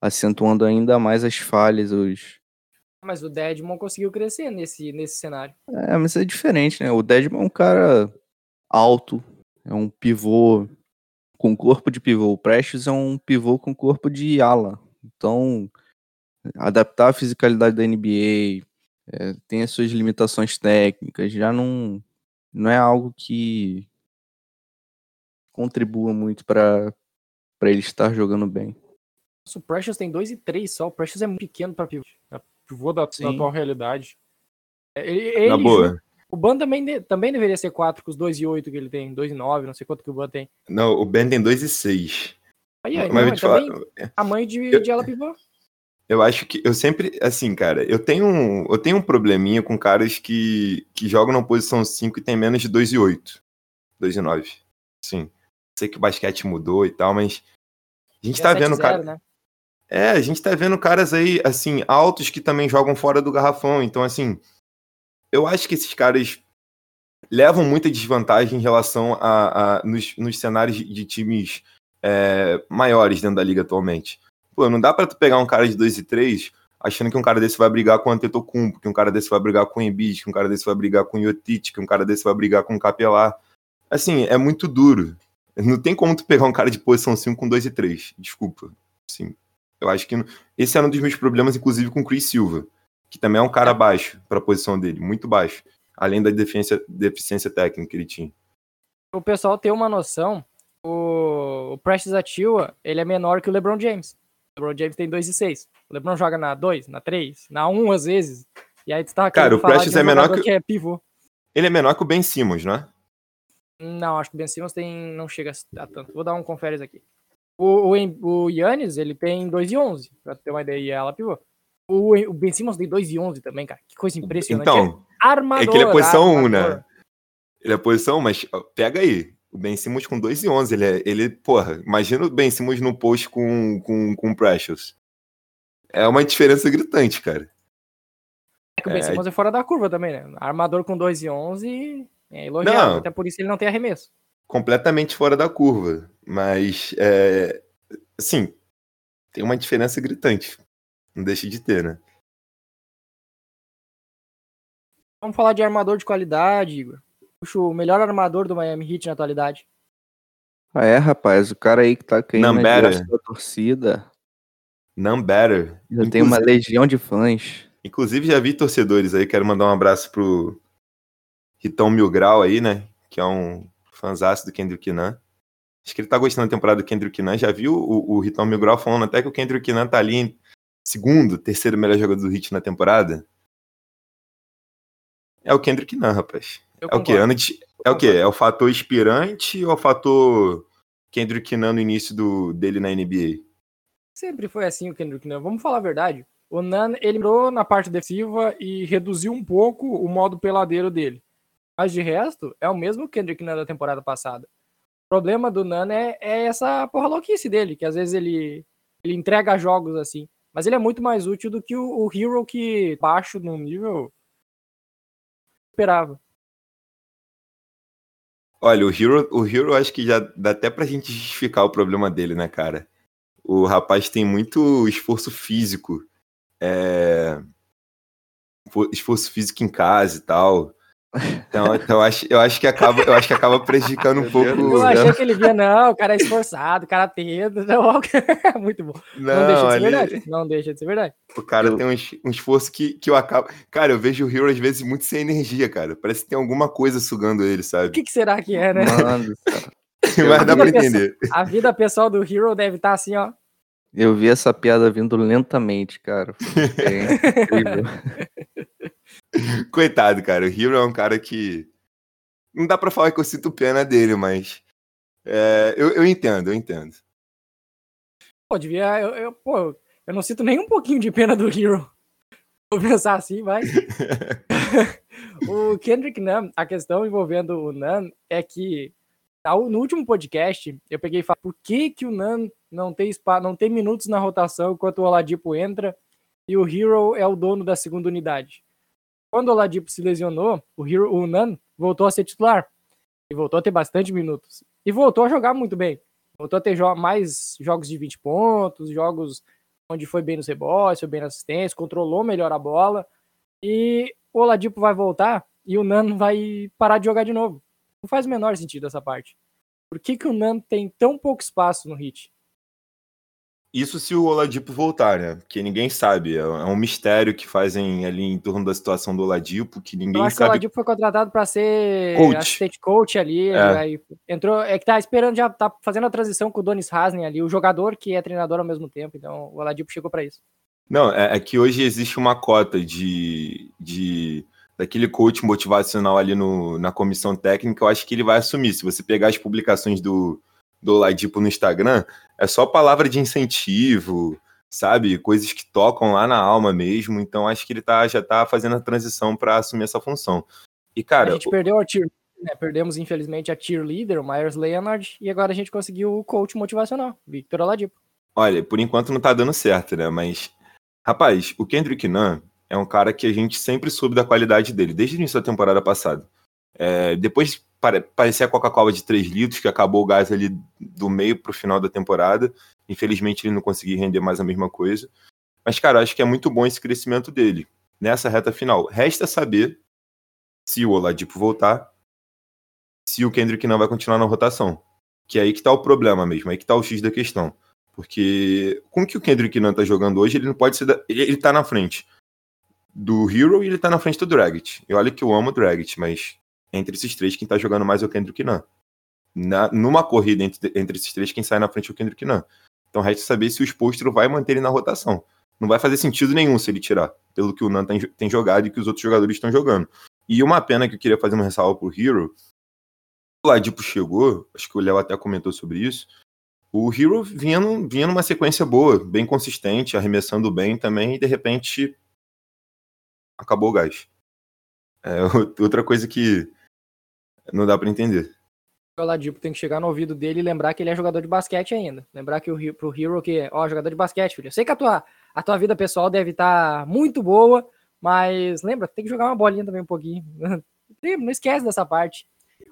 acentuando ainda mais as falhas, os, mas o Deadmon conseguiu crescer nesse, nesse cenário. É, mas é diferente, né? O Deadmon é um cara alto, é um pivô com corpo de pivô. O Prestes é um pivô com corpo de ala. Então, adaptar a fisicalidade da NBA é, tem as suas limitações técnicas, já não, não é algo que contribua muito para pra ele estar jogando bem. Nossa, o Precious tem 2 e 3 só. O Precious é muito pequeno pra pivô. Pivô da, da atual realidade. É, Ele, ele Na boa. O Ban também, também deveria ser 4 com os 2 e 8 que ele tem. 2 e 9, não sei quanto que o Ban tem. Não, o Ben tem 2 e 6. Aí, aí, Mas não, te falar, tamanho de, Eu- de ala pivô. Eu acho que eu sempre, assim, cara, eu tenho um, eu tenho um probleminha com caras que, que jogam na posição 5 e tem menos de 2 e 8. 2 e 9. Sim. Sei que o basquete mudou e tal, mas a gente E tá é vendo, 7-0, cara. Né? É, a gente tá vendo caras aí, assim, altos que também jogam fora do garrafão. Então, assim, eu acho que esses caras levam muita desvantagem em relação a, a- nos, nos cenários de, de times é, maiores dentro da liga atualmente. Pô, não dá pra tu pegar um cara de 2 e 3 achando que um cara desse vai brigar com o Antetokounmpo, que um cara desse vai brigar com o Embiid, que um cara desse vai brigar com o Jotic, que um cara desse vai brigar com o Capelá. Assim, é muito duro. Não tem como tu pegar um cara de posição 5 com 2 e 3. Desculpa. Sim. Eu acho que esse era um dos meus problemas, inclusive, com o Chris Silva, que também é um cara baixo para a posição dele, muito baixo, além da deficiência, deficiência técnica que ele tinha. O pessoal ter uma noção, o, o Precious Atua, ele é menor que o LeBron James. LeBron James tem 2 e 6. O LeBron joga na 2, na 3, na 1 às vezes. E aí tu tá Cara, o Precious de um é menor que- que é pivô. Ele é menor que o Ben Simmons, não é? Não, acho que o Ben Simmons tem, não chega a tanto. Vou dar um conferes aqui. O, o, o Yannis, ele tem 2 e 11, pra ter uma ideia, e ela pivô. O, o Ben Simmons tem 2 e 11 também, cara. Que coisa impressionante. Então, é armador. é que ele é posição 1, armador. né? Ele é posição, mas pega aí. O Ben Simmons com 2 e 11, ele é, ele, porra, imagina o Ben Simmons no post com, com, com o Precious. É uma diferença gritante, cara. É que o Ben É. Simmons é fora da curva também, né? Armador com 2 e 11 é elogiável. Não. Até por isso ele não tem arremesso. completamente fora da curva. Mas, é, assim, tem uma diferença gritante. Não deixa de ter, né? Vamos falar de armador de qualidade, Igor. O melhor armador do Miami Heat na atualidade. Ah, é, rapaz, o cara aí que tá caindo Não, na torcida. None better. Já tem uma legião de fãs. Inclusive, já vi torcedores aí. Quero mandar um abraço pro Ritão Mil Grau aí, né? Que é um fanzaço do Kendrick Nunn. Acho que ele tá gostando da temporada do Kendrick Nunn. Já viu o, o Ritão Mil Grau falando até que o Kendrick Nunn tá ali em segundo, terceiro melhor jogador do Hit na temporada? É o Kendrick Nunn, rapaz. Eu É o quê? concordo. Ano de- É o quê? É o fator inspirante ou é o fator Kendrick Nunn no início do, dele na NBA? Sempre foi assim o Kendrick Nunn. Vamos falar a verdade. O Nunn, ele entrou na parte defensiva e reduziu um pouco o modo peladeiro dele. Mas de resto, é o mesmo Kendrick Nunn da temporada passada. O problema do Nunn é, é essa porra louquice dele, que às vezes ele, ele entrega jogos assim. Mas ele é muito mais útil do que o, o Hero que baixo no nível esperava. Olha, o Hero, o Hero acho que já dá até pra gente justificar o problema dele, né, cara? O rapaz tem muito esforço físico. É... fo- Esforço físico em casa e tal. Então, então eu, acho, eu, acho que acaba, eu acho que acaba prejudicando um pouco. Eu céu. achei que ele via, não, o cara é esforçado, o cara tenta. Não, muito bom. Não, deixa de ser ali- verdade. Não deixa de ser verdade. O cara Eu- tem um, es- um esforço que, que eu acabo. Cara, eu vejo o Hero às vezes muito sem energia, cara. Parece que tem alguma coisa sugando ele, O sabe? que, que será que é, né? Mano. Mas dá pra entender. A vida pessoal do Hero deve estar assim, ó. eu vi essa piada vindo lentamente, cara. Bem incrível. Coitado, cara. O Hero é um cara que. Não dá pra falar que eu sinto pena dele, mas. é, eu, eu entendo, eu entendo. Pô, devia. Eu, eu, pô, eu não sinto nem um pouquinho de pena do Hero. Vou pensar assim, vai. o Kendrick Nunn, a questão envolvendo o Nunn é que no último podcast eu peguei e falei por que, que o Nunn não tem, spa, não tem minutos na rotação enquanto o Oladipo entra e o Hero é o dono da segunda unidade. Quando o Oladipo se lesionou, o, Hero, o voltou a ser titular. E voltou a ter bastante minutos. E voltou a jogar muito bem. Voltou a ter jo- mais jogos de 20 pontos, jogos onde foi bem nos rebotes, foi bem na assistência, controlou melhor a bola. E o Oladipo vai voltar e o Nan vai parar de jogar de novo. Não faz o menor sentido essa parte. Por que, que o Nan tem tão pouco espaço no hit? Isso se o Oladipo voltar, né? Porque ninguém sabe. É é um mistério que fazem ali em torno da situação do Oladipo, que ninguém acho que o sabe. Oladipo foi contratado para ser Coach. assistente coach ali. É. aí entrou, é que tá esperando, já tá fazendo a transição com o Donis Haslem ali, o jogador que é treinador ao mesmo tempo. Então o Oladipo chegou para isso. Não, é, é que hoje existe uma cota de, de daquele coach motivacional ali no, na comissão técnica. Eu acho que ele vai assumir. Se você pegar as publicações do, do Oladipo no Instagram, é só palavra de incentivo, sabe? Coisas que tocam lá na alma mesmo. Então acho que ele tá, já tá fazendo a transição para assumir essa função. E, cara, a gente perdeu a tier, né? Perdemos, infelizmente, a tier leader, o Myers Leonard, e agora a gente conseguiu o coach motivacional, Victor Oladipo. Olha, por enquanto não tá dando certo, né? Mas, rapaz, o Kendrick Nunn é um cara que a gente sempre soube da qualidade dele, desde o início da temporada passada. É, depois pare- parecia a Coca-Cola de 3 litros, que acabou o gás ali do meio pro final da temporada. Infelizmente ele não conseguiu render mais a mesma coisa. Mas, cara, acho que é muito bom esse crescimento dele nessa reta final. Resta saber se o Oladipo voltar, se o Kendrick não vai continuar na rotação. Que é aí que tá o problema mesmo, aí que tá o X da questão. Porque com o que o Kendrick Nunn tá jogando hoje, ele não pode ser. Da... Ele, ele tá na frente do Hero e ele tá na frente do Dragic. E olha que eu amo o Dragic, mas entre esses três, quem tá jogando mais é o Kendrick Nunn. Na, numa corrida entre, entre esses três, quem sai na frente é o Kendrick Nunn. Então resta saber se o Spolstro vai manter ele na rotação. Não vai fazer sentido nenhum se ele tirar, pelo que o Nunn tem, tem jogado e que os outros jogadores estão jogando. E uma pena que eu queria fazer uma ressalva pro Hero. O Ladipo chegou, acho que o Léo até comentou sobre isso. O Hero vinha, num- vinha numa sequência boa, bem consistente, arremessando bem também, e de repente acabou o gás. É outra coisa que não dá pra entender. O Oladipo tem que chegar no ouvido dele e lembrar que ele é jogador de basquete ainda. Lembrar que o pro Hero que, ó, jogador de basquete, filho. Eu sei que a tua, a tua vida pessoal deve estar muito boa, mas lembra, tem que jogar uma bolinha também um pouquinho. Não esquece dessa parte.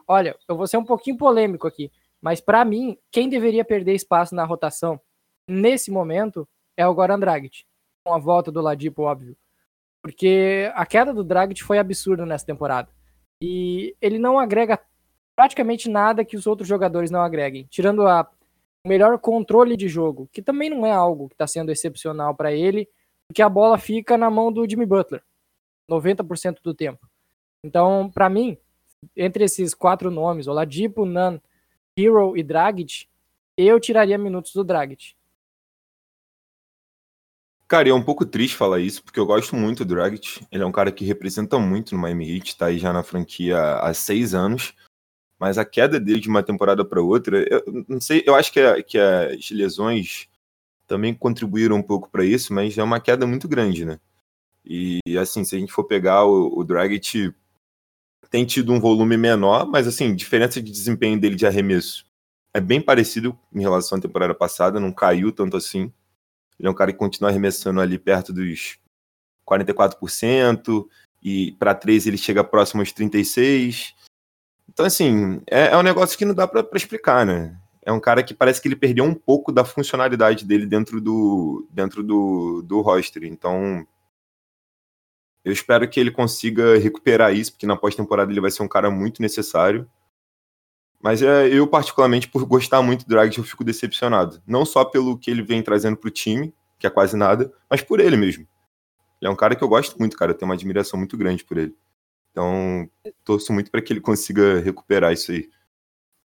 Olha, eu vou ser um pouquinho polêmico aqui, mas pra mim, quem deveria perder espaço na rotação nesse momento é o Goran Dragic. Com a volta do Ladipo, óbvio. Porque a queda do Dragic foi absurda nessa temporada. E ele não agrega praticamente nada que os outros jogadores não agreguem, tirando a melhor controle de jogo, que também não é algo que está sendo excepcional para ele, porque a bola fica na mão do Jimmy Butler 90% do tempo. Então, para mim, entre esses quatro nomes, Oladipo, Nunn, Hero e Dragic, eu tiraria minutos do Dragic. Cara, e é um pouco triste falar isso, porque eu gosto muito do Dragic. Ele é um cara que representa muito no Miami Heat, tá aí já na franquia há seis anos. Mas a queda dele de uma temporada para outra, eu não sei, eu acho que, a- que as lesões também contribuíram um pouco para isso, mas é uma queda muito grande, né? E assim, se a gente for pegar o, o Dragic, tem tido um volume menor, mas assim, diferença de desempenho dele de arremesso é bem parecido em relação à temporada passada, não caiu tanto assim. Ele é um cara que continua arremessando ali perto dos 44%, e para três ele chega próximo aos 36%. Então, assim, é, é um negócio que não dá para explicar, né? É um cara que parece que ele perdeu um pouco da funcionalidade dele dentro do, dentro do, do roster. Então, eu espero que ele consiga recuperar isso, porque na pós-temporada ele vai ser um cara muito necessário. Mas é, eu, particularmente, por gostar muito do Dragic, eu fico decepcionado. Não só pelo que ele vem trazendo pro time, que é quase nada, mas por ele mesmo. Ele é um cara que eu gosto muito, cara. Eu tenho uma admiração muito grande por ele. Então, torço muito para que ele consiga recuperar isso aí.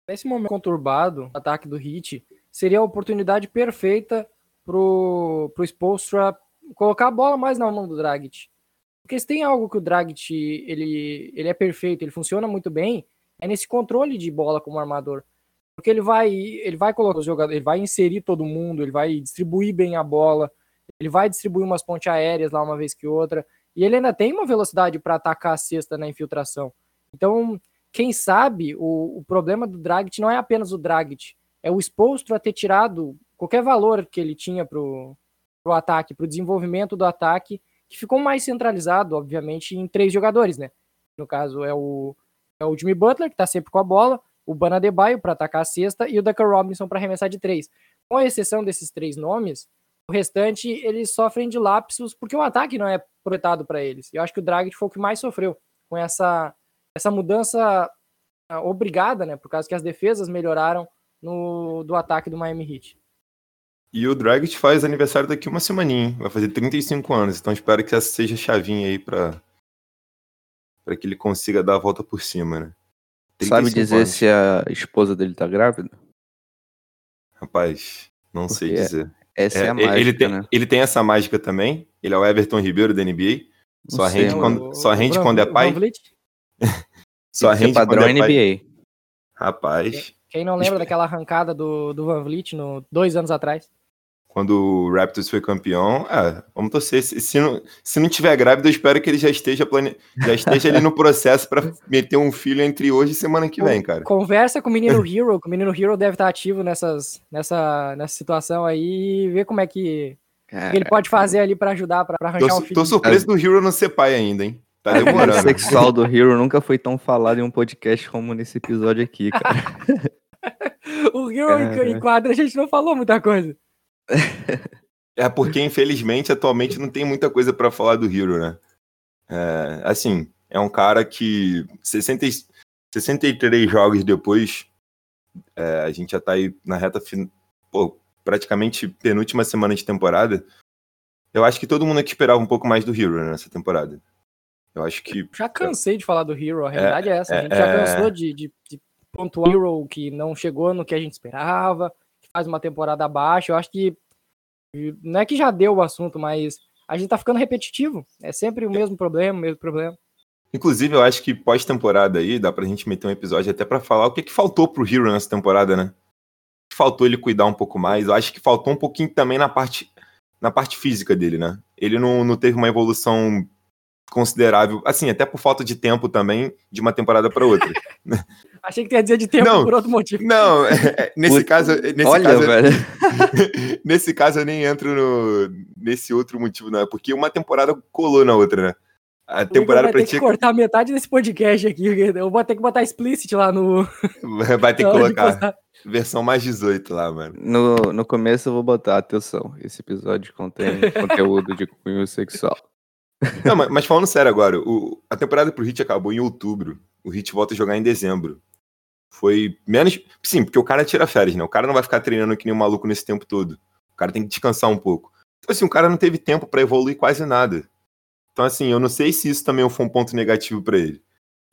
Nesse momento conturbado, ataque do Heat seria a oportunidade perfeita pro, pro Spolstra colocar a bola mais na mão do Dragic. Porque se tem algo que o Dragic ele, ele é perfeito, ele funciona muito bem, é nesse controle de bola como armador. Porque ele vai ele vai colocar os jogadores, ele vai inserir todo mundo, ele vai distribuir bem a bola, ele vai distribuir umas pontes aéreas lá uma vez que outra, e ele ainda tem uma velocidade para atacar a cesta na infiltração. Então, quem sabe o, o problema do Dragic não é apenas o Dragic, é o exposto a ter tirado qualquer valor que ele tinha pro, pro ataque, pro desenvolvimento do ataque, que ficou mais centralizado, obviamente, em três jogadores, né? No caso, é o, é o Jimmy Butler, que tá sempre com a bola, o Bana Adebayo para atacar a cesta e o Duncan Robinson para arremessar de três. Com exceção desses três nomes, o restante eles sofrem de lapsos porque o ataque não é projetado para eles. Eu acho que o Dragic foi o que mais sofreu com essa essa mudança ah, obrigada, né, por causa que as defesas melhoraram no do ataque do Miami Heat. E o Dragic faz aniversário daqui uma semaninha, hein? vai fazer 35 anos, então espero que essa seja a chavinha aí pra, pra que ele consiga dar a volta por cima, né? Sabe 35 dizer anos. se a esposa dele tá grávida? Rapaz, não sei Porque dizer. Essa é, É, a mágica, ele, tem, né? ele tem essa mágica também, ele é o Everton Ribeiro da NBA, Não só sei, rende quando, só rende quando é pai, só rende padrão quando é pai. NBA. Rapaz, Quem não lembra daquela arrancada do, do Van Vliet no, dois anos atrás? Quando o Raptors foi campeão, é, vamos torcer. Se, se não, se não tiver grávida, eu espero que ele já esteja, plane... já esteja ali no processo pra meter um filho entre hoje e semana que vem, cara. Conversa com o menino Hero, que o menino Hero deve estar ativo nessas, nessa, nessa situação aí, e ver como é que, que ele pode fazer ali pra ajudar, pra, pra arranjar Tô, um filho. tô surpreso do Hero não ser pai ainda, hein? Tá O demorando. sexual do Hero nunca foi tão falado em um podcast como nesse episódio aqui, cara. O Hero Cara. em quadra a gente não falou muita coisa. É porque, infelizmente, atualmente não tem muita coisa pra falar do Hero, né? É, assim, é um cara que 60, e- 63 jogos depois, é, a gente já tá aí na reta fin... pô, praticamente penúltima semana de temporada. Eu acho que todo mundo aqui esperava um pouco mais do Hero né, nessa temporada. Eu acho que Já cansei de falar do Hero, a realidade é, essa. A é, gente já é. cansou de, de, de pontuar o Hero que não chegou no que a gente esperava, faz uma temporada abaixo. Eu acho que não é que já deu o assunto, mas a gente tá ficando repetitivo. É sempre o mesmo problema, o mesmo problema. Inclusive, eu acho que pós-temporada aí, dá pra gente meter um episódio até pra falar o que, que faltou pro Hero nessa temporada, né? Faltou ele cuidar um pouco mais. Eu acho que faltou um pouquinho também na parte, na parte física dele, né? Ele não, não teve uma evolução considerável, assim, até por falta de tempo também, de uma temporada pra outra. Achei que ia dizer de tempo Não. por outro motivo. Não, é- é- nesse Puta, caso, nesse Olha, caso, velho. nesse caso eu nem entro no, nesse outro motivo, não. É porque uma temporada colou na outra, né? A O Igor temporada vai pra ter ti que cortar metade desse podcast aqui. Eu vou ter que botar explicit lá no. vai ter que colocar versão mais 18 lá, mano. No, no começo eu vou botar, atenção, esse episódio contém conteúdo de cunho sexual. Não, mas, mas falando sério agora, o- a temporada pro Hit acabou em outubro. O Hit volta a jogar em dezembro. Foi menos. Sim, porque o cara tira férias, né? O cara não vai ficar treinando que nem um maluco nesse tempo todo. O cara tem que descansar um pouco. Então, assim, o cara não teve tempo pra evoluir quase nada. Então, assim, eu não sei se isso também foi um ponto negativo pra ele.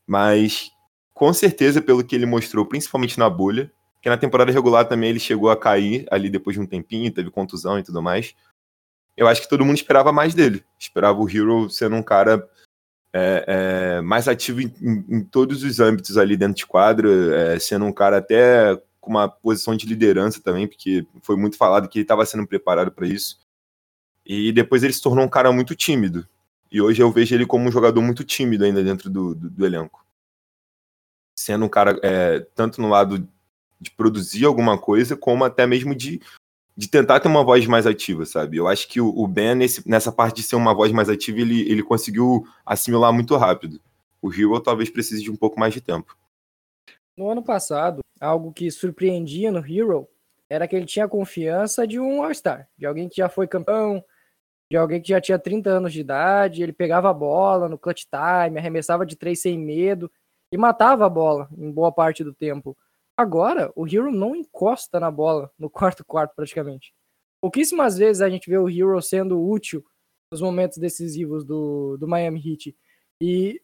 Mas, com certeza, pelo que ele mostrou, principalmente na bolha, que na temporada regular também ele chegou a cair ali depois de um tempinho, teve contusão e tudo mais. Eu acho que todo mundo esperava mais dele. Esperava o Hero sendo um cara é, é, mais ativo em, em- todos os âmbitos ali dentro de quadra, é, sendo um cara até com uma posição de liderança também, porque foi muito falado que ele estava sendo preparado para isso. E depois ele se tornou um cara muito tímido. E hoje eu vejo ele como um jogador muito tímido ainda dentro do, do- do elenco. Sendo um cara, é, tanto no lado de produzir alguma coisa, como até mesmo de, de tentar ter uma voz mais ativa, sabe? Eu acho que o, Ben, nesse- nessa parte de ser uma voz mais ativa, ele, ele conseguiu assimilar muito rápido. O Hero talvez precise de um pouco mais de tempo. No ano passado, algo que surpreendia no Hero era que ele tinha a confiança de um All-Star, de alguém que já foi campeão, de alguém que já tinha 30 anos de idade, ele pegava a bola no clutch time, arremessava de três sem medo e matava a bola em boa parte do tempo. Agora, o Hero não encosta na bola no quarto quarto praticamente. Pouquíssimas vezes a gente vê o Hero sendo útil nos momentos decisivos do, do Miami Heat. E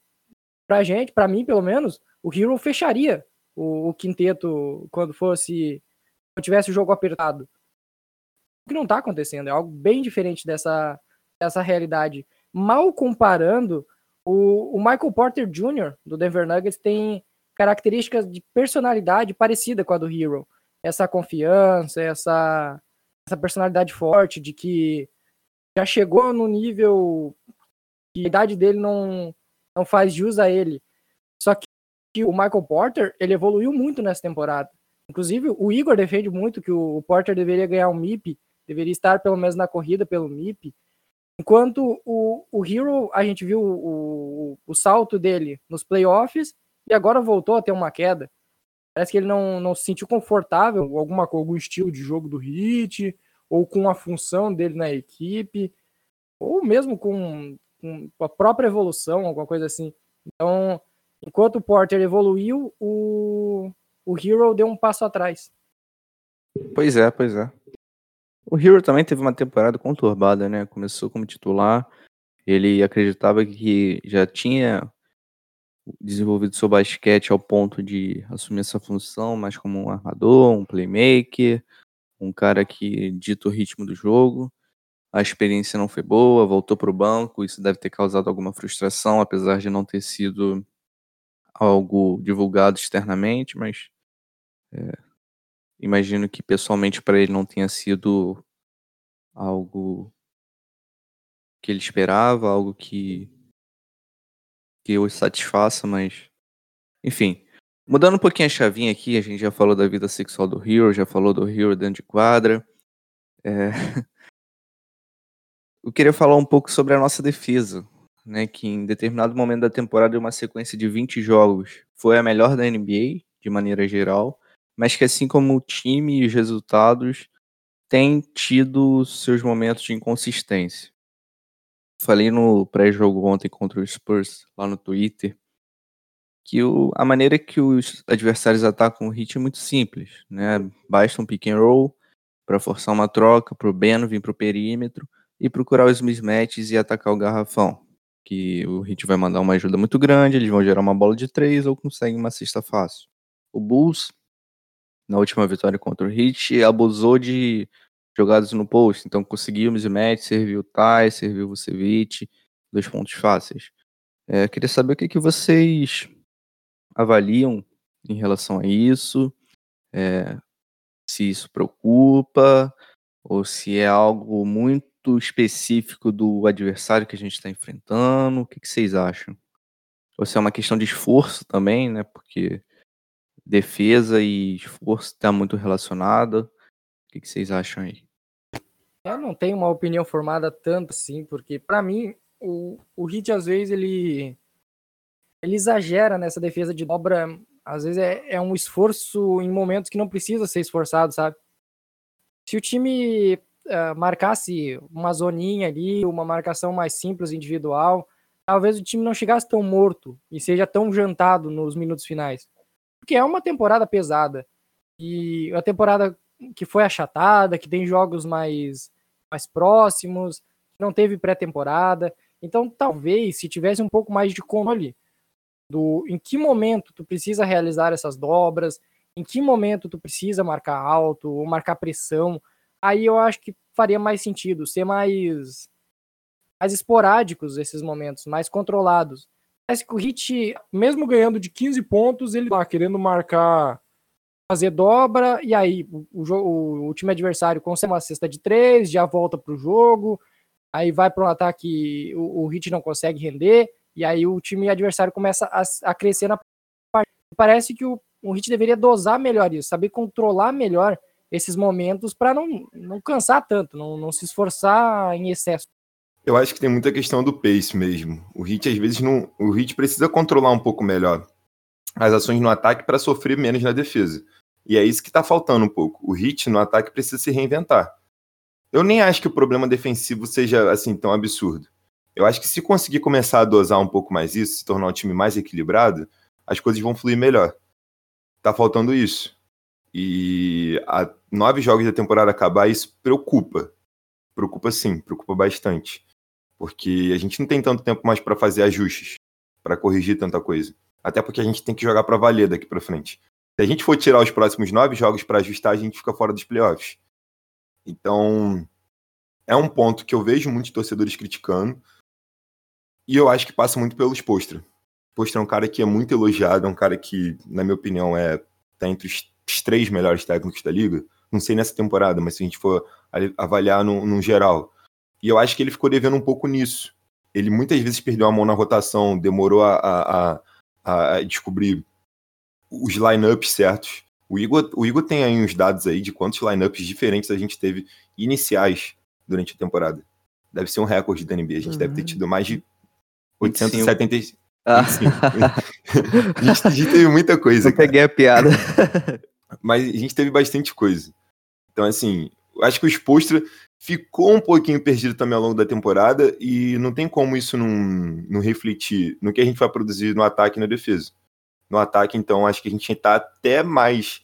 pra gente, pra mim pelo menos, o Hero fecharia o, o quinteto quando fosse quando tivesse o jogo apertado. O que não tá acontecendo, é algo bem diferente dessa, dessa realidade. Mal comparando, o, o Michael Porter Jr. do Denver Nuggets tem características de personalidade parecida com a do Hero. Essa confiança, essa, essa personalidade forte de que já chegou no nível que a idade dele não, não faz jus a ele. Só que o Michael Porter, ele evoluiu muito nessa temporada. Inclusive, o Igor defende muito que o Porter deveria ganhar um MIP, deveria estar pelo menos na corrida pelo MIP. Enquanto o, o Hero, a gente viu o, o, o salto dele nos playoffs e agora voltou a ter uma queda. Parece que ele não, não se sentiu confortável com alguma, algum estilo de jogo do Hit, ou com a função dele na equipe, ou mesmo com, com a própria evolução, alguma coisa assim. Então, enquanto o Porter evoluiu, o, o Hero deu um passo atrás. Pois é, pois é. O Hero também teve uma temporada conturbada, né? Começou como titular, ele acreditava que já tinha desenvolvido seu basquete ao ponto de assumir essa função mais como um armador, um playmaker, um cara que dita o ritmo do jogo. A experiência não foi boa, voltou para o banco, isso deve ter causado alguma frustração, apesar de não ter sido algo divulgado externamente, mas é, imagino que pessoalmente para ele não tenha sido algo que ele esperava, algo que que o satisfaça, mas enfim. Mudando um pouquinho a chavinha aqui, a gente já falou da vida sexual do Hero, já falou do Hero dentro de quadra. É... Eu queria falar um pouco sobre a nossa defesa, né, que em determinado momento da temporada, uma sequência de 20 jogos, foi a melhor da NBA, de maneira geral, mas que assim como o time e os resultados, tem tido seus momentos de inconsistência. Falei no pré-jogo ontem contra o Spurs, lá no Twitter, que o, a maneira que os adversários atacam o Heat é muito simples, né? Basta um pick and roll para forçar uma troca, para o Ben vir para o perímetro e procurar os mismatches e atacar o garrafão. Que o Heat vai mandar uma ajuda muito grande, eles vão gerar uma bola de três ou conseguem uma cesta fácil. O Bulls, na última vitória contra o Heat, abusou de jogadas no post, então conseguiu o mismatch, serviu o Ty, serviu o Vucevic, dois pontos fáceis. É, queria saber o que, que vocês avaliam em relação a isso, é, se isso preocupa, ou se é algo muito específico do adversário que a gente está enfrentando, o que, que vocês acham? Ou se é uma questão de esforço também, né? Porque defesa e esforço está muito relacionado. Que, que vocês acham aí? Eu não tenho uma opinião formada tanto assim, porque para mim o, o Hit às vezes ele ele exagera nessa defesa de dobra. Às vezes é, é um esforço em momentos que não precisa ser esforçado, sabe? Se o time uh, marcasse uma zoninha ali, uma marcação mais simples individual, talvez o time não chegasse tão morto e seja tão jantado nos minutos finais. Porque é uma temporada pesada. E a temporada que foi achatada, que tem jogos mais, mais próximos, não teve pré-temporada. Então, talvez, se tivesse um pouco mais de controle do em que momento tu precisa realizar essas dobras, em que momento tu precisa marcar alto ou marcar pressão, aí eu acho que faria mais sentido ser mais mais esporádicos esses momentos, mais controlados. Parece que o Hit, mesmo ganhando de 15 pontos, ele tá querendo marcar, fazer dobra, e aí o, o, o time adversário consegue uma cesta de três, já volta pro jogo, aí vai para um ataque, o, o Hit não consegue render, e aí o time adversário começa a, a crescer na parte. Parece que o, o Hit deveria dosar melhor isso, saber controlar melhor esses momentos para não, não cansar tanto, não, não se esforçar em excesso. Eu acho que tem muita questão do pace mesmo. O Hit às vezes não, o Hit precisa controlar um pouco melhor as ações no ataque para sofrer menos na defesa. E é isso que está faltando um pouco. O Hit no ataque precisa se reinventar. Eu nem acho que o problema defensivo seja assim tão absurdo. Eu acho que se conseguir começar a dosar um pouco mais isso, se tornar um time mais equilibrado, as coisas vão fluir melhor. Tá faltando isso. E a nove jogos da temporada acabar, isso preocupa. Preocupa sim, preocupa bastante. Porque a gente não tem tanto tempo mais para fazer ajustes, para corrigir tanta coisa. Até porque a gente tem que jogar para valer daqui para frente. Se a gente for tirar os próximos nove jogos para ajustar, a gente fica fora dos playoffs. Então, é um ponto que eu vejo muitos torcedores criticando. E eu acho que passa muito pelo Spostra. Spostra é um cara que é muito elogiado, é um cara que, na minha opinião, é tá entre os, os três melhores técnicos da liga. Não sei nessa temporada, mas se a gente for avaliar no, no geral. E eu acho que ele ficou devendo um pouco nisso. Ele muitas vezes perdeu a mão na rotação, demorou a, a, a, a descobrir os lineups certos. O Igor, o Igor tem aí uns dados aí de quantos lineups diferentes a gente teve iniciais durante a temporada. Deve ser um recorde da NBA. A gente uhum. deve ter tido mais de 875. Ah. a, gente, teve muita coisa. Eu peguei a piada. Mas a gente teve bastante coisa. Então, assim, acho que o Spostra ficou um pouquinho perdido também ao longo da temporada e não tem como isso não, não refletir no que a gente vai produzir no ataque e na defesa. No ataque, então, acho que a gente está até mais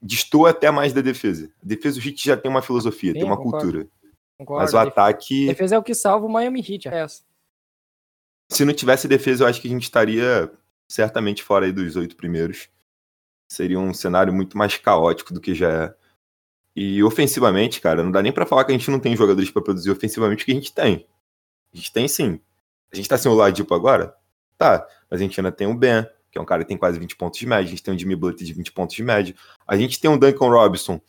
destoa até mais da defesa. A defesa do Heat já tem uma filosofia, Sim, tem uma concordo. cultura. Concordo. Mas o A def- ataque, defesa é o que salva o Miami Heat. É essa. se não tivesse defesa, eu acho que a gente estaria certamente fora aí dos oito primeiros. Seria um cenário muito mais caótico do que já é. E ofensivamente, cara, não dá nem pra falar que a gente não tem jogadores pra produzir ofensivamente, que a gente tem. A gente tem sim. A gente tá sem o Ladipo agora? Tá. Mas a gente ainda tem o Ben, que é um cara que tem quase 20 pontos de média. A gente tem o Jimmy Butler de 20 pontos de média. A gente tem o Duncan Robinson,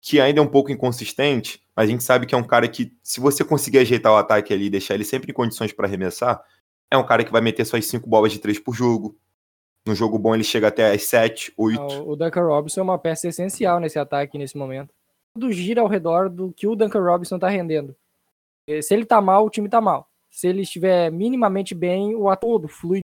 que ainda é um pouco inconsistente, mas a gente sabe que é um cara que, se você conseguir ajeitar o ataque ali e deixar ele sempre em condições pra arremessar, é um cara que vai meter suas cinco bolas de três por jogo. No jogo bom ele chega até as 7, 8. Ah, O Duncan Robinson é uma peça essencial nesse ataque nesse momento. Tudo gira ao redor do que o Duncan Robinson tá rendendo. Eh, Se ele tá mal, o time tá mal. Se ele estiver minimamente bem, o todo flui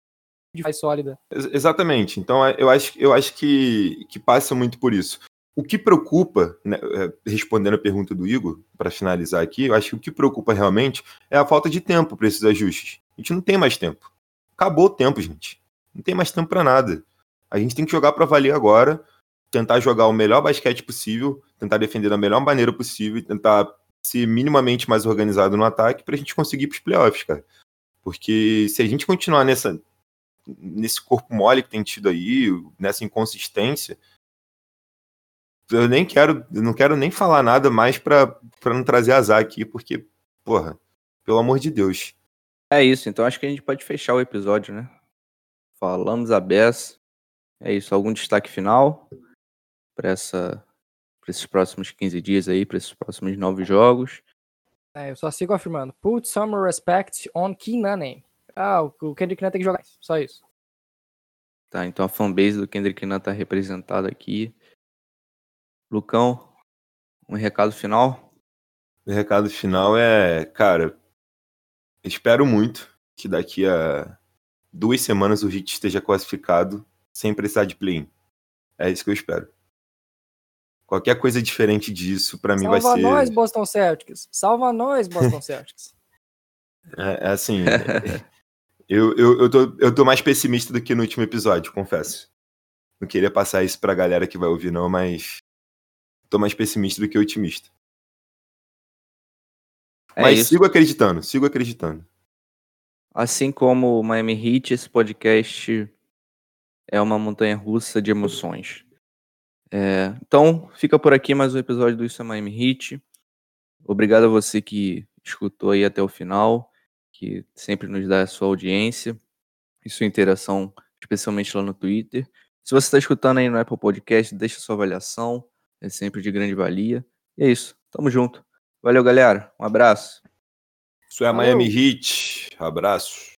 de mais sólida. Ex- Exatamente. Então é, eu acho, eu acho que, que passa muito por isso. O que preocupa, né, é, respondendo a pergunta do Igor, para finalizar aqui, eu acho que o que preocupa realmente é a falta de tempo para esses ajustes. A gente não tem mais tempo. Acabou o tempo, gente. Não tem mais tempo para nada. A gente tem que jogar para valer agora, tentar jogar o melhor basquete possível, tentar defender da melhor maneira possível e tentar ser minimamente mais organizado no ataque para a gente conseguir para os playoffs, cara. Porque se a gente continuar nessa, nesse corpo mole que tem tido aí, nessa inconsistência, eu nem quero, eu não quero nem falar nada mais pra, pra não trazer azar aqui, porque, porra, pelo amor de Deus. É isso, então acho que a gente pode fechar o episódio, né? Falamos a beça. É isso, algum destaque final para essa para esses próximos 15 dias aí, para esses próximos nove jogos. É, eu só sigo afirmando. Put some respect on Keenan. Ah, o Kendrick Nunn tem que jogar. Só isso. Tá, então a fanbase do Kendrick Nunn tá representada aqui. Lucão, um recado final? O recado final é, cara, espero muito que daqui a duas semanas o Heat esteja classificado sem precisar de play-in. É isso que eu espero. Qualquer coisa diferente disso, pra mim, vai Salva ser. nós, Boston Celtics. Salva nós, Boston Celtics. É, é assim. eu, eu, eu, tô, eu tô mais pessimista do que no último episódio, confesso. Não queria passar isso pra galera que vai ouvir, não, mas. Tô mais pessimista do que otimista. É mas isso. sigo acreditando, sigo acreditando. Assim como o Miami Heat, esse podcast é uma montanha russa de emoções. É, então, fica por aqui mais um episódio do Isso é Miami Heat. Obrigado a você que escutou aí até o final, que sempre nos dá a sua audiência e sua interação, especialmente lá no Twitter. Se você está escutando aí no Apple Podcast, deixa sua avaliação, é sempre de grande valia. E é isso, tamo junto. Valeu, galera. Um abraço. Isso é Valeu. Miami Heat. Abraço.